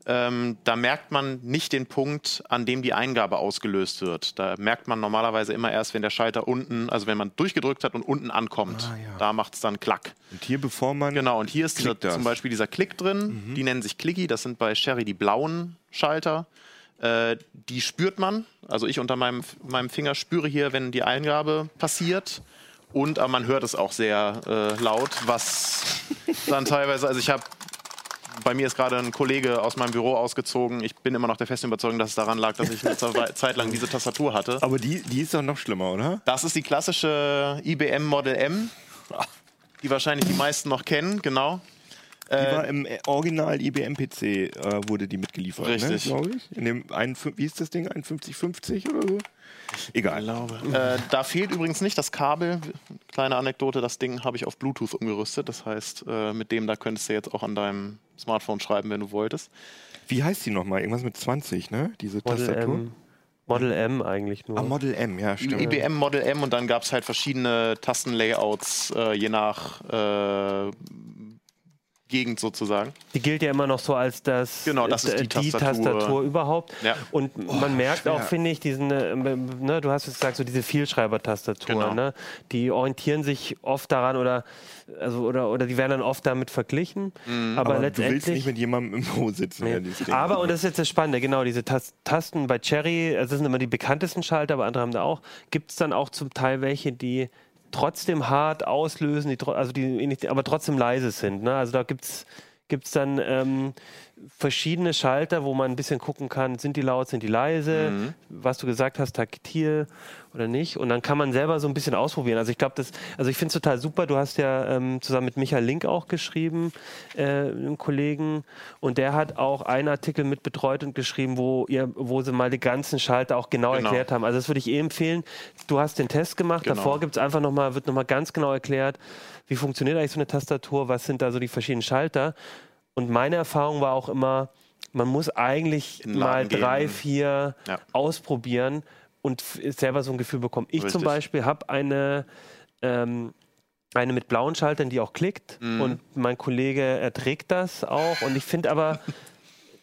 Ähm, da merkt man nicht den Punkt, an dem die Eingabe ausgelöst wird. Da merkt man normalerweise immer erst, wenn der Schalter unten, also wenn man durchgedrückt hat und unten ankommt. Ah, ja. Da macht es dann Klack. Und hier, bevor man. Genau, und hier ist dieser, zum Beispiel dieser Klick drin. Mhm. Die nennen sich Clicky. Das sind bei Sherry die blauen Schalter. Äh, die spürt man. Also ich unter meinem, meinem Finger spüre hier, wenn die Eingabe passiert. Und aber man hört es auch sehr äh, laut, was dann teilweise, also ich habe bei mir ist gerade ein Kollege aus meinem Büro ausgezogen. Ich bin immer noch der festen Überzeugung, dass es daran lag, dass ich eine Zeit lang diese Tastatur hatte. Aber die, die ist doch noch schlimmer, oder? Das ist die klassische IBM Model M, die wahrscheinlich die meisten noch kennen, genau. Die äh, war im Original IBM-PC, äh, wurde die mitgeliefert, ne, Richtig. Ne, glaube ich. In dem, ein, wie ist das Ding, 5150 oder so? Egal. Äh, da fehlt übrigens nicht das Kabel. Kleine Anekdote, das Ding habe ich auf Bluetooth umgerüstet. Das heißt, äh, mit dem da könntest du jetzt auch an deinem Smartphone schreiben, wenn du wolltest. Wie heißt die nochmal? Irgendwas mit 20, ne? Diese Model Tastatur? M. Model M eigentlich nur. Ah, Model M, ja, stimmt. IBM Model M und dann gab es halt verschiedene Tastenlayouts, äh, je nach äh, Gegend sozusagen. Die gilt ja immer noch so als das, genau, das ist die, die Tastatur. Tastatur. überhaupt. Ja. Und oh, man merkt schwer. auch, finde ich, diesen, äh, ne, du hast es gesagt, so diese Vielschreiber-Tastatur, genau. ne, die orientieren sich oft daran oder also oder oder die werden dann oft damit verglichen. Mhm. Aber, aber letztendlich. Du willst nicht mit jemandem im Büro sitzen. Nee. Aber und das ist jetzt das Spannende, genau diese Tasten bei Cherry, also das sind immer die bekanntesten Schalter, aber andere haben da auch. Gibt es dann auch zum Teil welche, die trotzdem hart auslösen, die, also die, aber trotzdem leise sind. Ne? Also da gibt es dann ähm, verschiedene Schalter, wo man ein bisschen gucken kann, sind die laut, sind die leise, mhm. was du gesagt hast, taktil oder nicht. Und dann kann man selber so ein bisschen ausprobieren. Also ich glaube, das, also ich finde es total super. Du hast ja ähm, zusammen mit Michael Link auch geschrieben, äh, einem Kollegen, und der hat auch einen Artikel mit betreut und geschrieben, wo ihr, wo sie mal die ganzen Schalter auch genau, genau. erklärt haben. Also das würde ich eh empfehlen. Du hast den Test gemacht, genau. davor gibt es einfach nochmal, wird nochmal ganz genau erklärt, wie funktioniert eigentlich so eine Tastatur, was sind da so die verschiedenen Schalter. Und meine Erfahrung war auch immer, man muss eigentlich mal drei, vier ja. ausprobieren und selber so ein Gefühl bekommen. Ich Richtig. zum Beispiel habe eine, ähm, eine mit blauen Schaltern, die auch klickt mhm. und mein Kollege erträgt das auch. Und ich finde aber,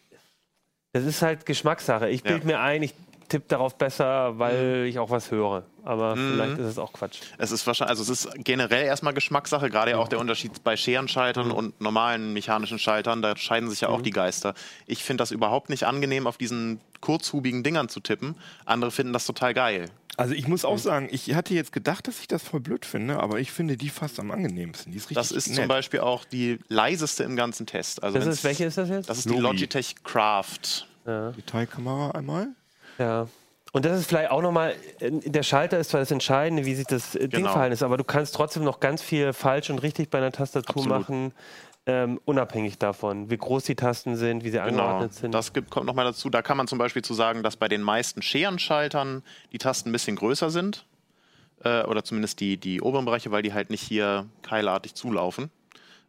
das ist halt Geschmackssache. Ich bilde ja. mir ein, ich tippe darauf besser, weil mhm. ich auch was höre. Aber mhm. vielleicht ist es auch Quatsch. Es ist wahrscheinlich, also es ist generell erstmal Geschmackssache, gerade ja auch der Unterschied bei Scherenschaltern mhm. und normalen mechanischen Schaltern, da scheiden sich ja auch mhm. die Geister. Ich finde das überhaupt nicht angenehm, auf diesen kurzhubigen Dingern zu tippen. Andere finden das total geil. Also ich muss auch mhm. sagen, ich hatte jetzt gedacht, dass ich das voll blöd finde, aber ich finde die fast am angenehmsten. Die ist das ist nett. zum Beispiel auch die leiseste im ganzen Test. Also das ist, welche ist das jetzt? Das ist Logi. die Logitech Craft. Ja. Detailkamera einmal. Ja. Und das ist vielleicht auch nochmal, äh, der Schalter ist zwar das Entscheidende, wie sich das äh, Ding genau. verhalten ist, aber du kannst trotzdem noch ganz viel falsch und richtig bei einer Tastatur Absolut. machen, ähm, unabhängig davon, wie groß die Tasten sind, wie sie genau. angeordnet sind. Das gibt, kommt nochmal dazu. Da kann man zum Beispiel zu sagen, dass bei den meisten Scherenschaltern die Tasten ein bisschen größer sind. Äh, oder zumindest die, die oberen Bereiche, weil die halt nicht hier keilartig zulaufen.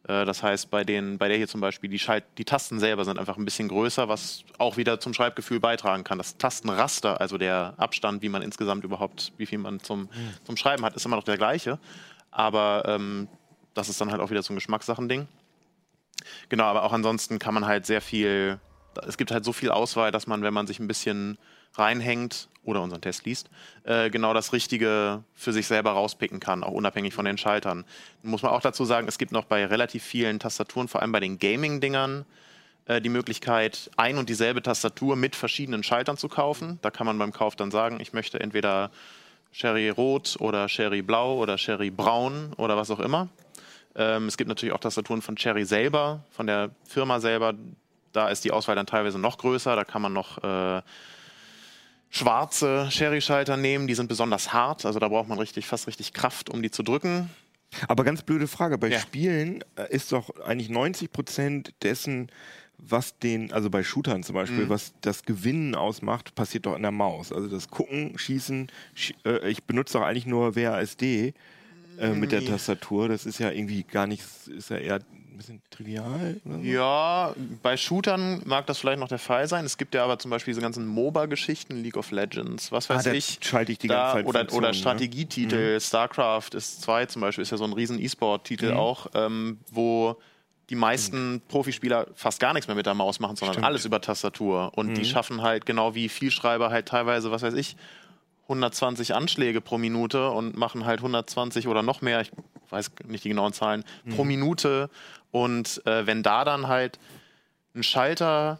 Äh, das heißt, bei, den, bei der hier zum Beispiel, die, Schalt, die Tasten selber sind einfach ein bisschen größer, was auch wieder zum Schreibgefühl beitragen kann. Das Tastenraster, also der Abstand, wie man insgesamt überhaupt, wie viel man zum, mhm. zum Schreiben hat, ist immer noch der gleiche. Aber ähm, das ist dann halt auch wieder so ein Geschmackssachen-Ding. Genau, aber auch ansonsten kann man halt sehr viel, es gibt halt so viel Auswahl, dass man, wenn man sich ein bisschen reinhängt oder unseren Test liest, äh, genau das Richtige für sich selber rauspicken kann, auch unabhängig von den Schaltern. Muss man auch dazu sagen, es gibt noch bei relativ vielen Tastaturen, vor allem bei den Gaming-Dingern, äh, die Möglichkeit, ein und dieselbe Tastatur mit verschiedenen Schaltern zu kaufen. Da kann man beim Kauf dann sagen, ich möchte entweder Sherry Rot oder Sherry Blau oder Sherry Braun oder was auch immer. Ähm, es gibt natürlich auch Tastaturen von Cherry selber, von der Firma selber. Da ist die Auswahl dann teilweise noch größer. Da kann man noch äh, schwarze Sherry-Schalter nehmen. Die sind besonders hart. Also da braucht man richtig, fast richtig Kraft, um die zu drücken. Aber ganz blöde Frage. Bei ja. Spielen äh, ist doch eigentlich 90 Prozent dessen, was den, also bei Shootern zum Beispiel, mhm. was das Gewinnen ausmacht, passiert doch in der Maus. Also das Gucken, Schießen, sch äh, ich benutze doch eigentlich nur WASD äh, mit der Tastatur. Das ist ja irgendwie gar nicht, ist ja eher ein bisschen trivial. So. Ja, bei Shootern mag das vielleicht noch der Fall sein. Es gibt ja aber zum Beispiel diese ganzen MOBA-Geschichten, League of Legends, was weiß ah, ich. Schalte ich die da, ganze Zeit. Oder, oder ne? Strategietitel, ne? StarCraft ist 2 zum Beispiel, ist ja so ein riesen E-Sport-Titel mhm. auch, ähm, wo die meisten mhm. Profispieler fast gar nichts mehr mit der Maus machen, sondern Stimmt. alles über Tastatur. Und mhm. die schaffen halt genau wie Vielschreiber halt teilweise, was weiß ich, 120 Anschläge pro Minute und machen halt 120 oder noch mehr, ich weiß nicht die genauen Zahlen, mhm. pro Minute. Und äh, wenn da dann halt ein Schalter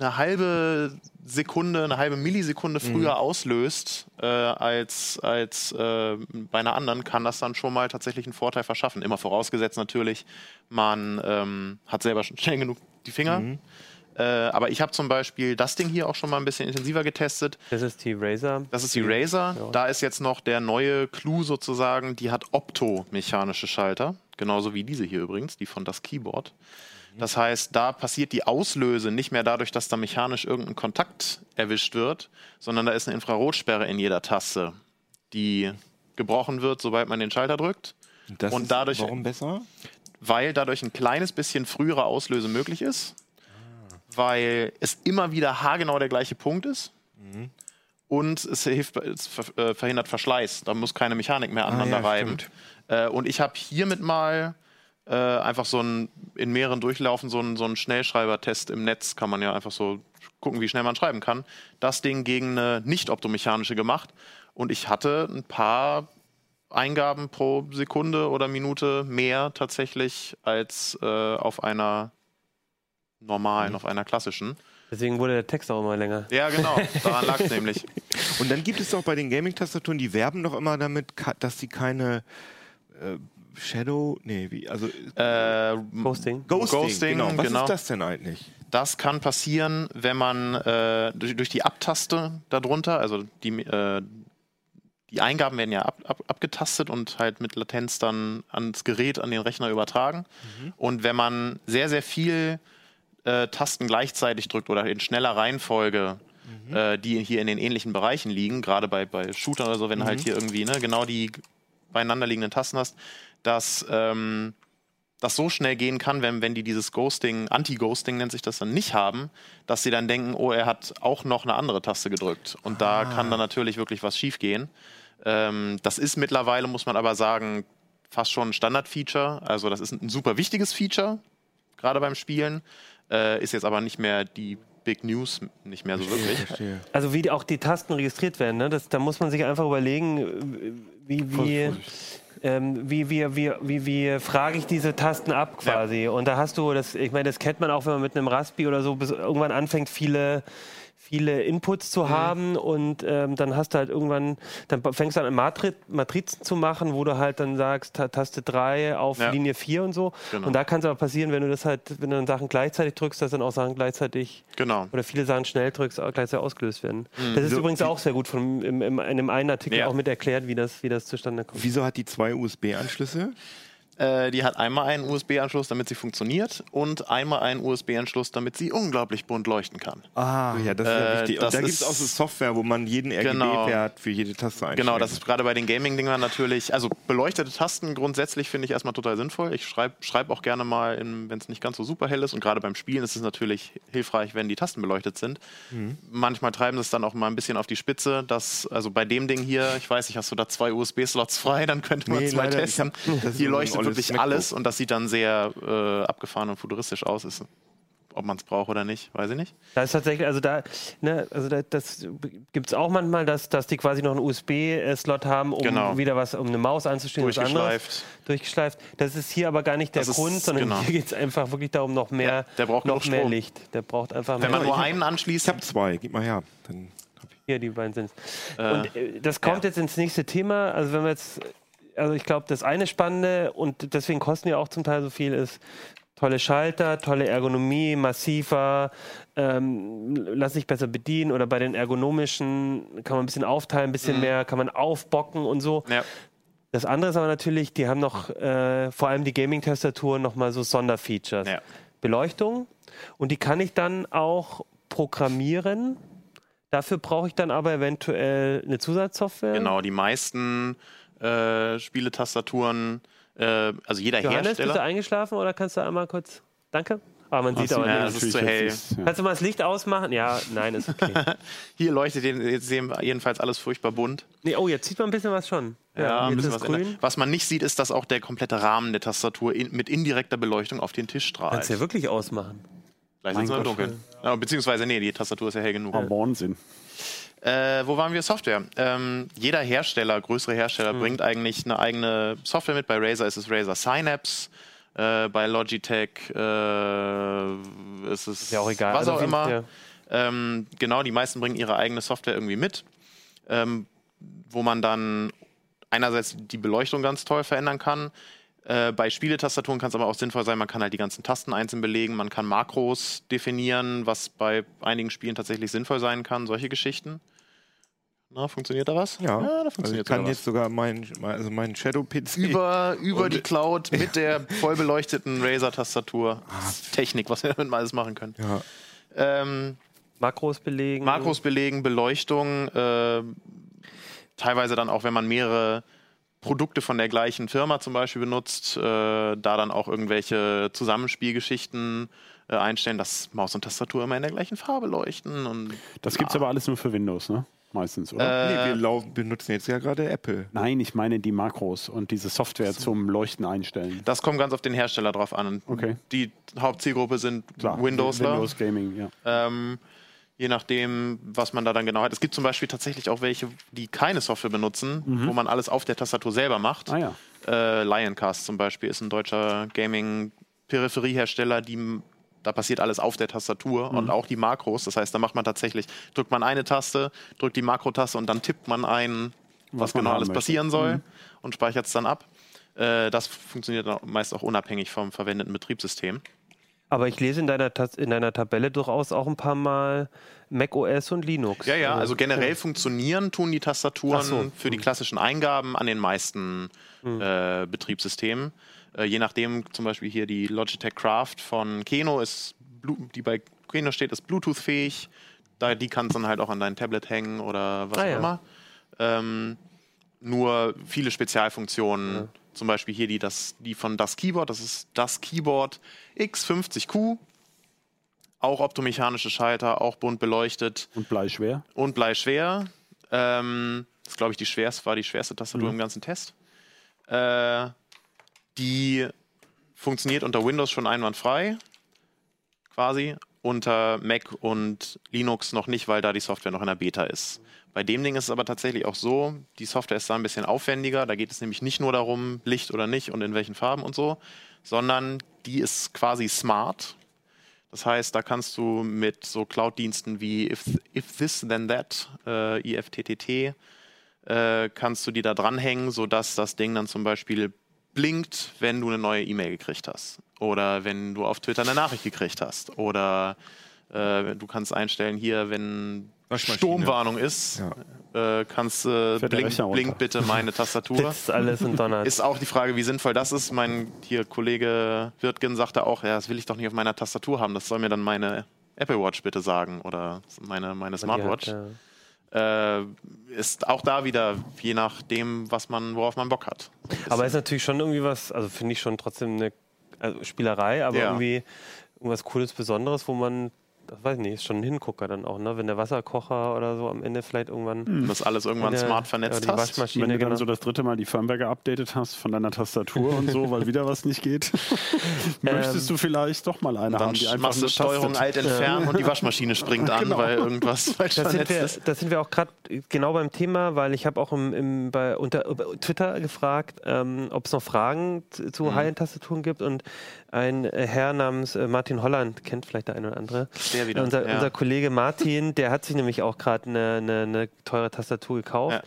eine halbe Sekunde, eine halbe Millisekunde mhm. früher mhm. auslöst äh, als, als äh, bei einer anderen, kann das dann schon mal tatsächlich einen Vorteil verschaffen. Immer vorausgesetzt natürlich, man ähm, hat selber schnell genug die Finger. Mhm. Äh, aber ich habe zum Beispiel das Ding hier auch schon mal ein bisschen intensiver getestet. Das ist die Razer. Das ist die Razer. Ja. Da ist jetzt noch der neue Clou sozusagen, die hat optomechanische Schalter. Genauso wie diese hier übrigens, die von das Keyboard. Das heißt, da passiert die Auslöse nicht mehr dadurch, dass da mechanisch irgendein Kontakt erwischt wird, sondern da ist eine Infrarotsperre in jeder Taste, die gebrochen wird, sobald man den Schalter drückt. Das und dadurch, warum besser? Weil dadurch ein kleines bisschen frühere Auslöse möglich ist weil es immer wieder haargenau der gleiche Punkt ist. Mhm. Und es, hilft, es äh, verhindert Verschleiß. Da muss keine Mechanik mehr aneinander ah, ja, reiben. Äh, und ich habe hiermit mal äh, einfach so ein, in mehreren Durchlaufen so einen, so einen Schnellschreibertest im Netz, kann man ja einfach so gucken, wie schnell man schreiben kann. Das Ding gegen eine nicht optomechanische gemacht. Und ich hatte ein paar Eingaben pro Sekunde oder Minute mehr tatsächlich als äh, auf einer normalen, mhm. auf einer klassischen. Deswegen wurde der Text auch immer länger. Ja, genau. Daran lag es nämlich. Und dann gibt es doch bei den Gaming-Tastaturen, die werben doch immer damit, dass sie keine äh, Shadow, nee, wie, also äh, Ghosting. Ghosting. Ghosting, genau. Was genau. ist das denn eigentlich? Das kann passieren, wenn man äh, durch, durch, die Abtaste darunter, also die, äh, die Eingaben werden ja ab, ab, abgetastet und halt mit Latenz dann ans Gerät, an den Rechner übertragen. Mhm. Und wenn man sehr, sehr viel äh, Tasten gleichzeitig drückt oder in schneller Reihenfolge, mhm. äh, die hier in den ähnlichen Bereichen liegen, gerade bei, bei Shootern oder so, wenn mhm. halt hier irgendwie ne, genau die beieinander liegenden Tasten hast, dass ähm, das so schnell gehen kann, wenn, wenn die dieses Ghosting, Anti-Ghosting nennt sich das dann nicht haben, dass sie dann denken, oh, er hat auch noch eine andere Taste gedrückt. Und ah. da kann dann natürlich wirklich was schiefgehen. Ähm, das ist mittlerweile, muss man aber sagen, fast schon ein Standard-Feature. Also das ist ein super wichtiges Feature, gerade beim Spielen. Äh, ist jetzt aber nicht mehr die Big News nicht mehr so wirklich. Also wie auch die Tasten registriert werden, ne? das, da muss man sich einfach überlegen, wie, wie, ähm, wie, wie, wie, wie, wie frage ich diese Tasten ab quasi. Ja. Und da hast du, das, ich meine, das kennt man auch, wenn man mit einem Raspi oder so bis irgendwann anfängt, viele viele Inputs zu mhm. haben und ähm, dann hast du halt irgendwann, dann fängst du an Matri Matrizen zu machen, wo du halt dann sagst, Taste 3 auf ja. Linie 4 und so. Genau. Und da kann es aber passieren, wenn du das halt, wenn du dann Sachen gleichzeitig drückst, dass dann auch Sachen gleichzeitig genau. oder viele Sachen schnell drückst, gleichzeitig ausgelöst werden. Mhm. Das ist so, übrigens auch sehr gut von, im, im, in einem einen Artikel ja. auch mit erklärt, wie das, wie das zustande kommt. Wieso hat die zwei USB-Anschlüsse? Äh, die hat einmal einen USB-Anschluss, damit sie funktioniert und einmal einen USB-Anschluss, damit sie unglaublich bunt leuchten kann. Ah, ja, das ist ja äh, wichtig. Und da gibt es auch so Software, wo man jeden RGB-Wert genau, für jede Taste einstellt. Genau, das ist gerade bei den Gaming-Dingern natürlich, also beleuchtete Tasten grundsätzlich finde ich erstmal total sinnvoll. Ich schreibe schreib auch gerne mal, wenn es nicht ganz so super hell ist und gerade beim Spielen ist es natürlich hilfreich, wenn die Tasten beleuchtet sind. Mhm. Manchmal treiben sie es dann auch mal ein bisschen auf die Spitze, dass, also bei dem Ding hier, ich weiß nicht, hast du da zwei USB-Slots frei, dann könnte man es nee, mal testen. Hier leuchtet wirklich MacBook. alles und das sieht dann sehr äh, abgefahren und futuristisch aus. Ist, ob man es braucht oder nicht, weiß ich nicht. Da ist tatsächlich, also da, ne, also da, das gibt es auch manchmal, dass, dass die quasi noch einen USB-Slot haben, um genau. wieder was, um eine Maus anzustellen. Durchgeschleift. Durchgeschleift. Das ist hier aber gar nicht der das Grund, ist, sondern genau. hier geht es einfach wirklich darum, noch mehr, ja, der braucht noch mehr Licht. Der braucht einfach Wenn mehr. man nur einen anschließt. Ich habe zwei, gib mal her. Dann hier, die beiden sind äh, Und äh, das kommt ja. jetzt ins nächste Thema. Also wenn wir jetzt also ich glaube, das eine Spannende und deswegen kosten ja auch zum Teil so viel ist, tolle Schalter, tolle Ergonomie, massiver, ähm, lass sich besser bedienen oder bei den ergonomischen kann man ein bisschen aufteilen, ein bisschen mhm. mehr, kann man aufbocken und so. Ja. Das andere ist aber natürlich, die haben noch äh, vor allem die Gaming-Tastaturen nochmal so Sonderfeatures. Ja. Beleuchtung und die kann ich dann auch programmieren. Dafür brauche ich dann aber eventuell eine Zusatzsoftware. Genau, die meisten äh, Spieletastaturen, äh, also jeder Johannes, Hersteller. Bist du eingeschlafen oder kannst du einmal kurz. Danke. Aber ah, man sieht aber ja, nicht. Ist zu hell. Ist, ja. Kannst du mal das Licht ausmachen? Ja, nein, ist okay. Hier leuchtet jetzt sehen wir jedenfalls alles furchtbar bunt. Nee, oh, jetzt sieht man ein bisschen was schon. Ja, ja ein bisschen was grün. Was man nicht sieht, ist, dass auch der komplette Rahmen der Tastatur in, mit indirekter Beleuchtung auf den Tisch strahlt. Kannst du ja wirklich ausmachen. Gleich ist es dunkel. Ja, beziehungsweise, nee, die Tastatur ist ja hell genug. Oh, Wahnsinn. Äh, wo waren wir? Software. Ähm, jeder Hersteller, größere Hersteller, mhm. bringt eigentlich eine eigene Software mit. Bei Razer ist es Razer Synapse. Äh, bei Logitech äh, ist es ja auch egal. was also auch immer. Ja. Ähm, genau, die meisten bringen ihre eigene Software irgendwie mit, ähm, wo man dann einerseits die Beleuchtung ganz toll verändern kann. Äh, bei Spieletastaturen kann es aber auch sinnvoll sein, man kann halt die ganzen Tasten einzeln belegen, man kann Makros definieren, was bei einigen Spielen tatsächlich sinnvoll sein kann, solche Geschichten. Na, funktioniert da was? Ja, ja da funktioniert also ich kann jetzt was. sogar meinen also mein Shadow-PC über, über die Cloud mit der voll beleuchteten Razer-Tastatur. Ah, Technik, was wir damit mal alles machen können. Ja. Ähm, Makros belegen. Makros belegen, Beleuchtung, äh, teilweise dann auch, wenn man mehrere Produkte von der gleichen Firma zum Beispiel benutzt, äh, da dann auch irgendwelche Zusammenspielgeschichten äh, einstellen, dass Maus und Tastatur immer in der gleichen Farbe leuchten. Und, das gibt es aber alles nur für Windows, ne? Meistens, oder? Äh, nee, wir benutzen jetzt ja gerade Apple. Nein, ich meine die Makros und diese Software so. zum Leuchten einstellen. Das kommt ganz auf den Hersteller drauf an. Okay. Die Hauptzielgruppe sind Klar, Windowsler. Windows Gaming, ja. Ähm, je nachdem, was man da dann genau hat. Es gibt zum Beispiel tatsächlich auch welche, die keine Software benutzen, mhm. wo man alles auf der Tastatur selber macht. Ah, ja. äh, Lioncast zum Beispiel ist ein deutscher Gaming-Peripheriehersteller, die da passiert alles auf der Tastatur mhm. und auch die Makros. Das heißt, da macht man tatsächlich, drückt man eine Taste, drückt die Makrotaste und dann tippt man ein, was, was genau alles möchte. passieren soll mhm. und speichert es dann ab. Äh, das funktioniert meist auch unabhängig vom verwendeten Betriebssystem. Aber ich lese in deiner, in deiner Tabelle durchaus auch ein paar Mal Mac OS und Linux. Ja, ja, also generell ja. funktionieren tun die Tastaturen so. für die mhm. klassischen Eingaben an den meisten mhm. äh, Betriebssystemen. Äh, je nachdem, zum Beispiel hier die Logitech Craft von Keno ist, die bei Keno steht, ist Bluetooth-fähig. Da, die kannst du dann halt auch an dein Tablet hängen oder was ah, auch ja. immer. Ähm, nur viele Spezialfunktionen, ja. zum Beispiel hier die, das, die von das Keyboard, das ist das Keyboard X50Q. Auch optomechanische Schalter, auch bunt beleuchtet. Und bleischwer. Und bleischwer. Ähm, das ist, glaube ich, die schwerste, war die schwerste Tastatur mhm. im ganzen Test. Äh, die funktioniert unter Windows schon einwandfrei, quasi. unter Mac und Linux noch nicht, weil da die Software noch in der Beta ist. Bei dem Ding ist es aber tatsächlich auch so, die Software ist da ein bisschen aufwendiger. Da geht es nämlich nicht nur darum, Licht oder nicht und in welchen Farben und so, sondern die ist quasi smart. Das heißt, da kannst du mit so Cloud-Diensten wie If, If This Then That, äh, IFTTT, äh, kannst du die da dranhängen, sodass das Ding dann zum Beispiel blinkt, wenn du eine neue E-Mail gekriegt hast. Oder wenn du auf Twitter eine Nachricht gekriegt hast. Oder äh, du kannst einstellen hier, wenn Sturmwarnung ist, ja. äh, kannst äh, blink, blink, bitte meine Tastatur. Das ist alles in Donner. Ist auch die Frage, wie sinnvoll das ist. Mein hier Kollege Wirtgen sagte auch, ja, das will ich doch nicht auf meiner Tastatur haben. Das soll mir dann meine Apple Watch bitte sagen oder meine, meine Smartwatch. Hat, ja. Äh, ist auch da wieder je nachdem, was man, worauf man Bock hat. Aber ist natürlich schon irgendwie was, also finde ich schon trotzdem eine also Spielerei, aber ja. irgendwie irgendwas Cooles, Besonderes, wo man das weiß ich nicht, ist schon ein Hingucker dann auch, ne? Wenn der Wasserkocher oder so am Ende vielleicht irgendwann. Mhm. Das alles irgendwann der, smart vernetzt ja, hast. Wenn du dann genau. so das dritte Mal die Firmware geupdatet hast von deiner Tastatur und so, weil wieder was nicht geht, möchtest du vielleicht doch mal eine dann haben, die einfach machst du Steuerung alt entfernen und die Waschmaschine springt an, genau. weil irgendwas falsch das sind wir, ist. Da sind wir auch gerade genau beim Thema, weil ich habe auch im, im, bei unter, Twitter gefragt, ähm, ob es noch Fragen zu, zu mhm. High-End-Tastaturen gibt und ein Herr namens äh, Martin Holland, kennt vielleicht der eine oder andere. Der wieder. Unser, ja. unser Kollege Martin, der hat sich nämlich auch gerade eine, eine, eine, teure Tastatur gekauft. Ja.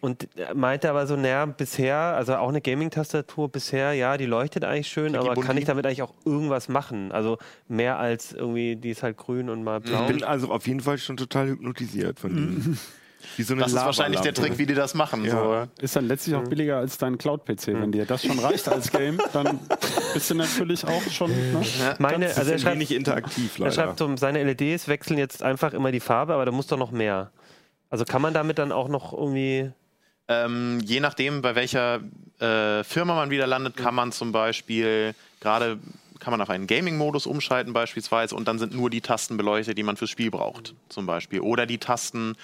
Und meinte aber so, naja, bisher, also auch eine Gaming-Tastatur bisher, ja, die leuchtet eigentlich schön, aber kann ich damit eigentlich auch irgendwas machen? Also mehr als irgendwie, die ist halt grün und mal blau. Ich bin also auf jeden Fall schon total hypnotisiert von mhm. So das ist wahrscheinlich der Trick, wie die das machen. Ja. So. Ist dann letztlich auch billiger als dein Cloud-PC. Wenn dir das schon reicht als Game, dann bist du natürlich auch schon. Ne? Meine, also er schreibt, nicht interaktiv. Leider. Er schreibt, so, seine LEDs wechseln jetzt einfach immer die Farbe, aber da muss doch noch mehr. Also kann man damit dann auch noch irgendwie. Ähm, je nachdem, bei welcher äh, Firma man wieder landet, kann man zum Beispiel gerade kann man auf einen Gaming-Modus umschalten beispielsweise und dann sind nur die Tasten beleuchtet, die man fürs Spiel braucht, zum Beispiel. Oder die Tasten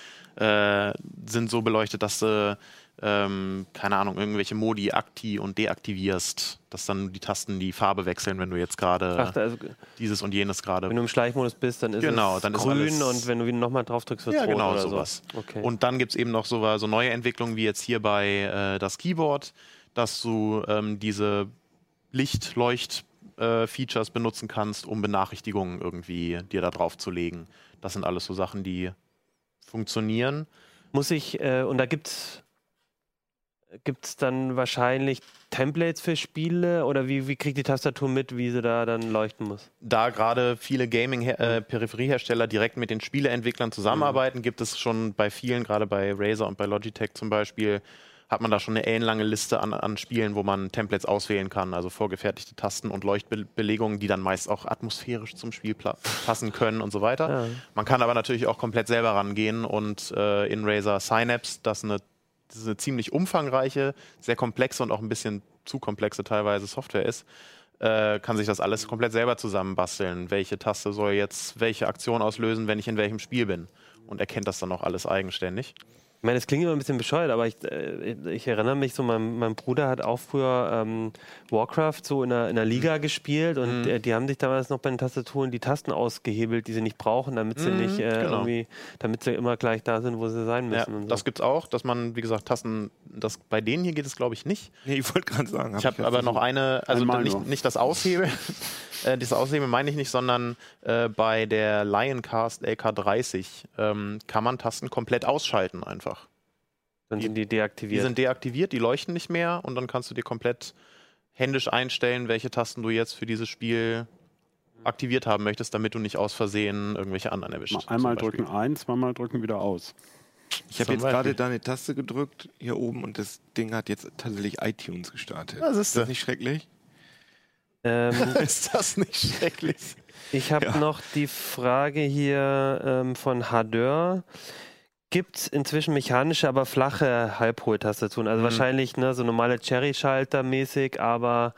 äh, sind so beleuchtet, dass du, ähm, keine Ahnung, irgendwelche Modi akti und deaktivierst, dass dann die Tasten die Farbe wechseln, wenn du jetzt gerade also, dieses und jenes gerade. Wenn du im Schleichmodus bist, dann ist genau, es dann grün ist und wenn du nochmal drauf drückst, wird es ja, rot genau, oder sowas. So. Okay. Und dann gibt es eben noch so, so, neue Entwicklungen wie jetzt hier bei äh, das Keyboard, dass du ähm, diese Lichtleucht äh, Features benutzen kannst, um Benachrichtigungen irgendwie dir da drauf zu legen. Das sind alles so Sachen, die funktionieren. Muss ich, äh, und da gibt es dann wahrscheinlich Templates für Spiele oder wie, wie kriegt die Tastatur mit, wie sie da dann leuchten muss? Da gerade viele Gaming-Peripheriehersteller äh, direkt mit den Spieleentwicklern zusammenarbeiten, mhm. gibt es schon bei vielen, gerade bei Razer und bei Logitech zum Beispiel, hat man da schon eine ellenlange Liste an, an Spielen, wo man Templates auswählen kann, also vorgefertigte Tasten und Leuchtbelegungen, die dann meist auch atmosphärisch zum Spiel passen können und so weiter. Ja. Man kann aber natürlich auch komplett selber rangehen und äh, in Razer Synapse, das eine, das eine ziemlich umfangreiche, sehr komplexe und auch ein bisschen zu komplexe teilweise Software ist, äh, kann sich das alles komplett selber zusammenbasteln. Welche Taste soll jetzt welche Aktion auslösen, wenn ich in welchem Spiel bin? Und erkennt das dann auch alles eigenständig. Ich meine, es klingt immer ein bisschen bescheuert, aber ich, äh, ich erinnere mich so, mein, mein Bruder hat auch früher ähm, Warcraft so in einer, in einer Liga mhm. gespielt und mhm. äh, die haben sich damals noch bei den Tastaturen die Tasten ausgehebelt, die sie nicht brauchen, damit sie mhm, nicht äh, genau. irgendwie, damit sie immer gleich da sind, wo sie sein müssen. Ja, so. Das gibt's auch, dass man, wie gesagt, Tasten, das, bei denen hier geht es glaube ich nicht. Nee, ich wollte gerade sagen. Ich habe hab aber noch eine, also nicht, nicht das Aushebeln. äh, dieses Aushebeln meine ich nicht, sondern äh, bei der Lioncast LK30 ähm, kann man Tasten komplett ausschalten einfach. Dann sind die deaktiviert. Die sind deaktiviert, die leuchten nicht mehr und dann kannst du dir komplett händisch einstellen, welche Tasten du jetzt für dieses Spiel aktiviert haben möchtest, damit du nicht aus Versehen irgendwelche anderen erwischt. Einmal drücken ein, zweimal drücken wieder aus. Ich habe jetzt gerade deine Taste gedrückt hier oben und das Ding hat jetzt tatsächlich iTunes gestartet. Das ist, ist das nicht schrecklich? Ähm, ist das nicht schrecklich? Ich habe ja. noch die Frage hier ähm, von Hadeur. Gibt es inzwischen mechanische, aber flache Halbhohltastaturen? Also mhm. wahrscheinlich ne, so normale Cherry-Schalter mäßig, aber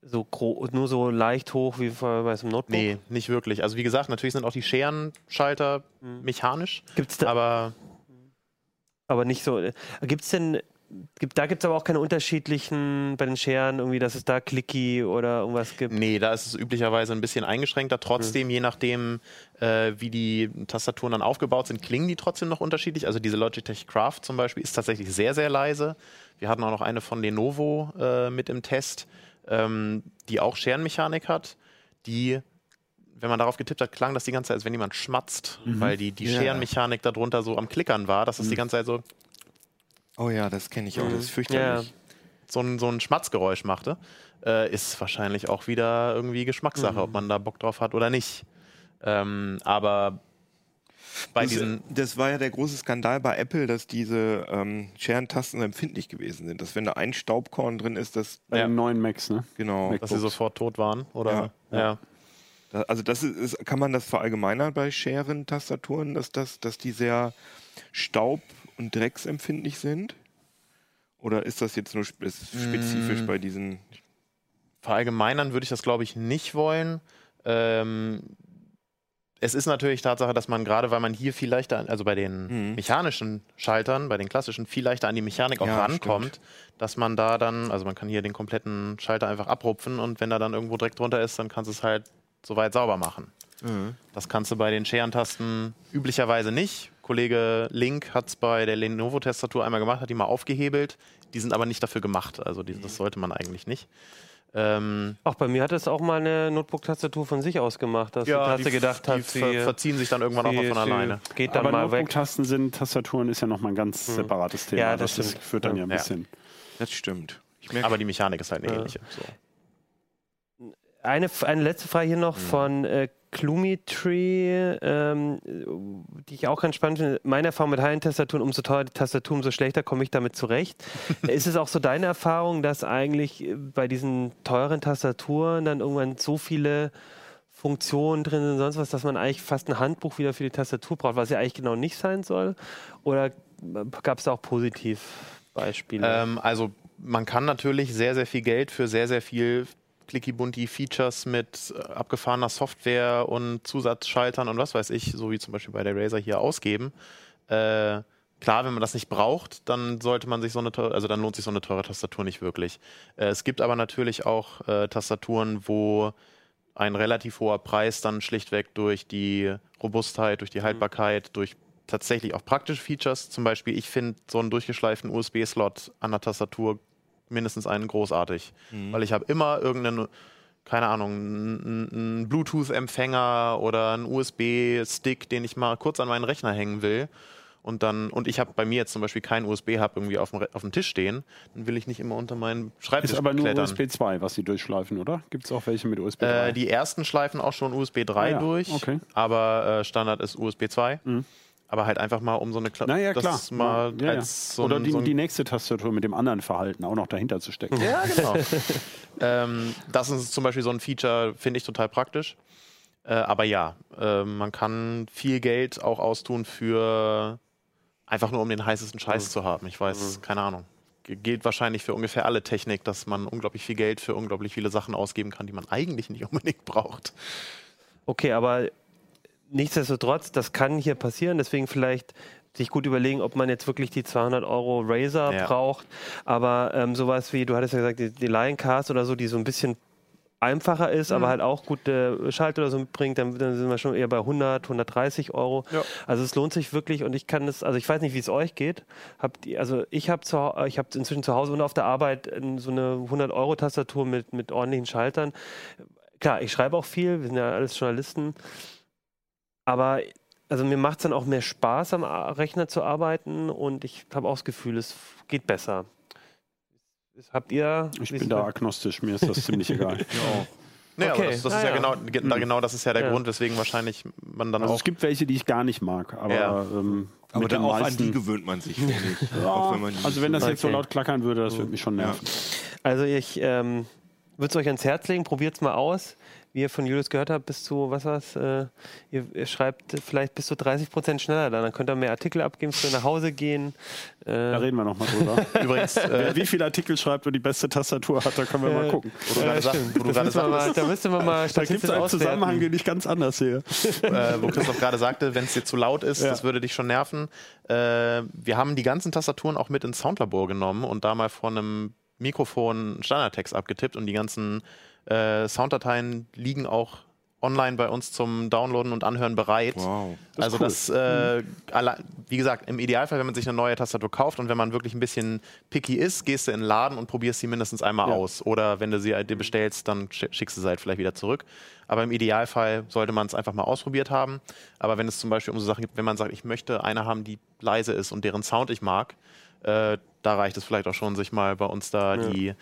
so nur so leicht hoch wie bei so einem Notebook? Nee, nicht wirklich. Also wie gesagt, natürlich sind auch die Scherenschalter mhm. mechanisch. Gibt's da, aber aber nicht so. Gibt es denn da gibt es aber auch keine unterschiedlichen bei den Scheren, irgendwie, dass es da Clicky oder irgendwas gibt. Nee, da ist es üblicherweise ein bisschen eingeschränkter. Trotzdem, mhm. je nachdem, äh, wie die Tastaturen dann aufgebaut sind, klingen die trotzdem noch unterschiedlich. Also diese Logitech Craft zum Beispiel ist tatsächlich sehr, sehr leise. Wir hatten auch noch eine von Lenovo äh, mit im Test, ähm, die auch Scherenmechanik hat, die wenn man darauf getippt hat, klang das die ganze Zeit, als wenn jemand schmatzt, mhm. weil die, die yeah. Scherenmechanik darunter so am Klickern war, dass es mhm. die ganze Zeit so Oh ja, das kenne ich auch, das ist mhm. fürchterlich. Ja. So, ein, so ein Schmatzgeräusch machte. Äh, ist wahrscheinlich auch wieder irgendwie Geschmackssache, mhm. ob man da Bock drauf hat oder nicht. Ähm, aber bei das, diesen. Das war ja der große Skandal bei Apple, dass diese ähm, Scherentasten empfindlich gewesen sind. Dass wenn da ein Staubkorn drin ist, dass. Bei ja. den neuen Macs, ne? Genau. Dass sie sofort tot waren, oder? Ja. ja. ja. Also das ist, ist, kann man das verallgemeinern bei Scheren-Tastaturen, dass, das, dass die sehr staub- und drecksempfindlich sind? Oder ist das jetzt nur spezifisch mm. bei diesen? Verallgemeinern würde ich das, glaube ich, nicht wollen. Ähm, es ist natürlich Tatsache, dass man gerade, weil man hier viel leichter, also bei den mhm. mechanischen Schaltern, bei den klassischen, viel leichter an die Mechanik auch ja, rankommt, stimmt. dass man da dann, also man kann hier den kompletten Schalter einfach abrupfen und wenn da dann irgendwo Dreck drunter ist, dann kannst du es halt soweit sauber machen. Mhm. Das kannst du bei den Scherentasten üblicherweise nicht. Kollege Link hat es bei der Lenovo-Tastatur einmal gemacht, hat die mal aufgehebelt. Die sind aber nicht dafür gemacht. Also die, das sollte man eigentlich nicht. Ähm, auch bei mir hat es auch mal eine Notebook-Tastatur von sich aus gemacht, dass ja, die Taste gedacht die hat, sie ver verziehen sich dann irgendwann sie, auch mal von alleine. Geht dann Aber mal Notebook-Tasten sind Tastaturen ist ja nochmal ein ganz hm. separates Thema. Ja, das, das führt dann ja ein bisschen. Das stimmt. Aber die Mechanik ist halt eine ähnliche. So. Eine, eine letzte Frage hier noch mhm. von äh, Clumitree, ähm, die ich auch ganz spannend finde. Meine Erfahrung mit High-End-Tastaturen, umso teurer die Tastatur, umso schlechter komme ich damit zurecht. ist es auch so deine Erfahrung, dass eigentlich bei diesen teuren Tastaturen dann irgendwann so viele Funktionen drin sind und sonst was, dass man eigentlich fast ein Handbuch wieder für die Tastatur braucht, was ja eigentlich genau nicht sein soll? Oder gab es da auch Positivbeispiele? Ähm, also man kann natürlich sehr, sehr viel Geld für sehr, sehr viel Clicky-Bunti-Features mit äh, abgefahrener Software und Zusatzschaltern und was weiß ich, so wie zum Beispiel bei der Razer hier ausgeben. Äh, klar, wenn man das nicht braucht, dann sollte man sich so eine teure, also dann lohnt sich so eine teure Tastatur nicht wirklich. Äh, es gibt aber natürlich auch äh, Tastaturen, wo ein relativ hoher Preis dann schlichtweg durch die Robustheit, durch die mhm. Haltbarkeit, durch tatsächlich auch praktische Features, zum Beispiel, ich finde so einen durchgeschleiften USB-Slot an der Tastatur mindestens einen großartig. Mhm. Weil ich habe immer irgendeinen, keine Ahnung, einen Bluetooth-Empfänger oder einen USB-Stick, den ich mal kurz an meinen Rechner hängen will. Und dann, und ich habe bei mir jetzt zum Beispiel keinen USB-Hub irgendwie auf dem, auf dem Tisch stehen, dann will ich nicht immer unter meinen Schreibtisch Ist aber nur klettern. USB 2, was sie durchschleifen, oder? Gibt es auch welche mit USB 3? Äh, die ersten schleifen auch schon USB 3 ah, ja. durch, okay. aber äh, Standard ist USB 2. Mhm aber halt einfach mal um so eine Kla naja, klar. mal ja, ja. So Oder die, so die, nächste Tastatur mit dem anderen Verhalten auch noch dahinter zu stecken. Ja, genau. ähm, das ist zum Beispiel so ein Feature, finde ich total praktisch. Äh, aber ja, äh, man kann viel Geld auch austun für einfach nur um den heißesten Scheiß mhm. zu haben. Ich weiß, mhm. keine Ahnung. Gilt wahrscheinlich für ungefähr alle Technik, dass man unglaublich viel Geld für unglaublich viele Sachen ausgeben kann, die man eigentlich nicht unbedingt braucht. Okay, aber nichtsdestotrotz, das kann hier passieren, deswegen vielleicht sich gut überlegen, ob man jetzt wirklich die 200 Euro Razer ja. braucht. Aber ähm, sowas wie, du hattest ja gesagt, die, die Lioncast oder so, die so ein bisschen einfacher ist, mhm. aber halt auch gute Schalter oder so mitbringt, dann, dann, sind wir schon eher bei 100, 130 Euro. Ja. Also es lohnt sich wirklich und ich kann das, also ich weiß nicht, wie es euch geht. Habt ihr, also ich habe ich habe inzwischen zu Hause und auf der Arbeit so eine 100 Euro Tastatur mit mit ordentlichen Schaltern. Klar, ich schreibe auch viel, wir sind ja alles Journalisten. Aber also mir macht es dann auch mehr Spaß, am Rechner zu arbeiten und ich habe auch das Gefühl, es geht besser. Habt ihr. Ich bin da agnostisch, mir ist das ziemlich egal. Ja. Nee, okay. das, das ist ja, ja, Genau, hm. genau das ist ja der ja. Grund, weswegen wahrscheinlich man dann also auch. Es gibt welche, die ich gar nicht mag, aber. Ja. Ähm, aber dann auch an die gewöhnt man sich, finde ich. wenn also wenn das jetzt so laut klackern würde, das würde mich schon nerven. Also ich ähm, würde es euch ans Herz legen, probiert es mal aus wie ihr von Julius gehört habt, bis zu, was war's, äh, ihr, ihr, schreibt vielleicht bis zu 30 Prozent schneller dann. Dann könnt ihr mehr Artikel abgeben, könnt nach Hause gehen. Äh da reden wir nochmal drüber. Übrigens, äh, wie viele Artikel schreibt und die beste Tastatur hat, da können wir mal gucken. Wo du ja, sagst, wo du gerade sagst, da müsste man mal Da gibt es einen Zusammenhang, den ich ganz anders sehe. äh, wo Christoph gerade sagte, wenn es dir zu laut ist, ja. das würde dich schon nerven. Äh, wir haben die ganzen Tastaturen auch mit ins Soundlabor genommen und da mal von einem Mikrofon Standardtext abgetippt und die ganzen äh, Sounddateien liegen auch online bei uns zum Downloaden und Anhören bereit. Wow. Das also cool. das, äh, wie gesagt, im Idealfall, wenn man sich eine neue Tastatur kauft und wenn man wirklich ein bisschen picky ist, gehst du in den Laden und probierst sie mindestens einmal ja. aus. Oder wenn du sie dir bestellst, dann schickst du sie halt vielleicht wieder zurück. Aber im Idealfall sollte man es einfach mal ausprobiert haben. Aber wenn es zum Beispiel um so Sachen gibt, wenn man sagt, ich möchte eine haben, die leise ist und deren Sound ich mag, äh, da reicht es vielleicht auch schon, sich mal bei uns da ja. die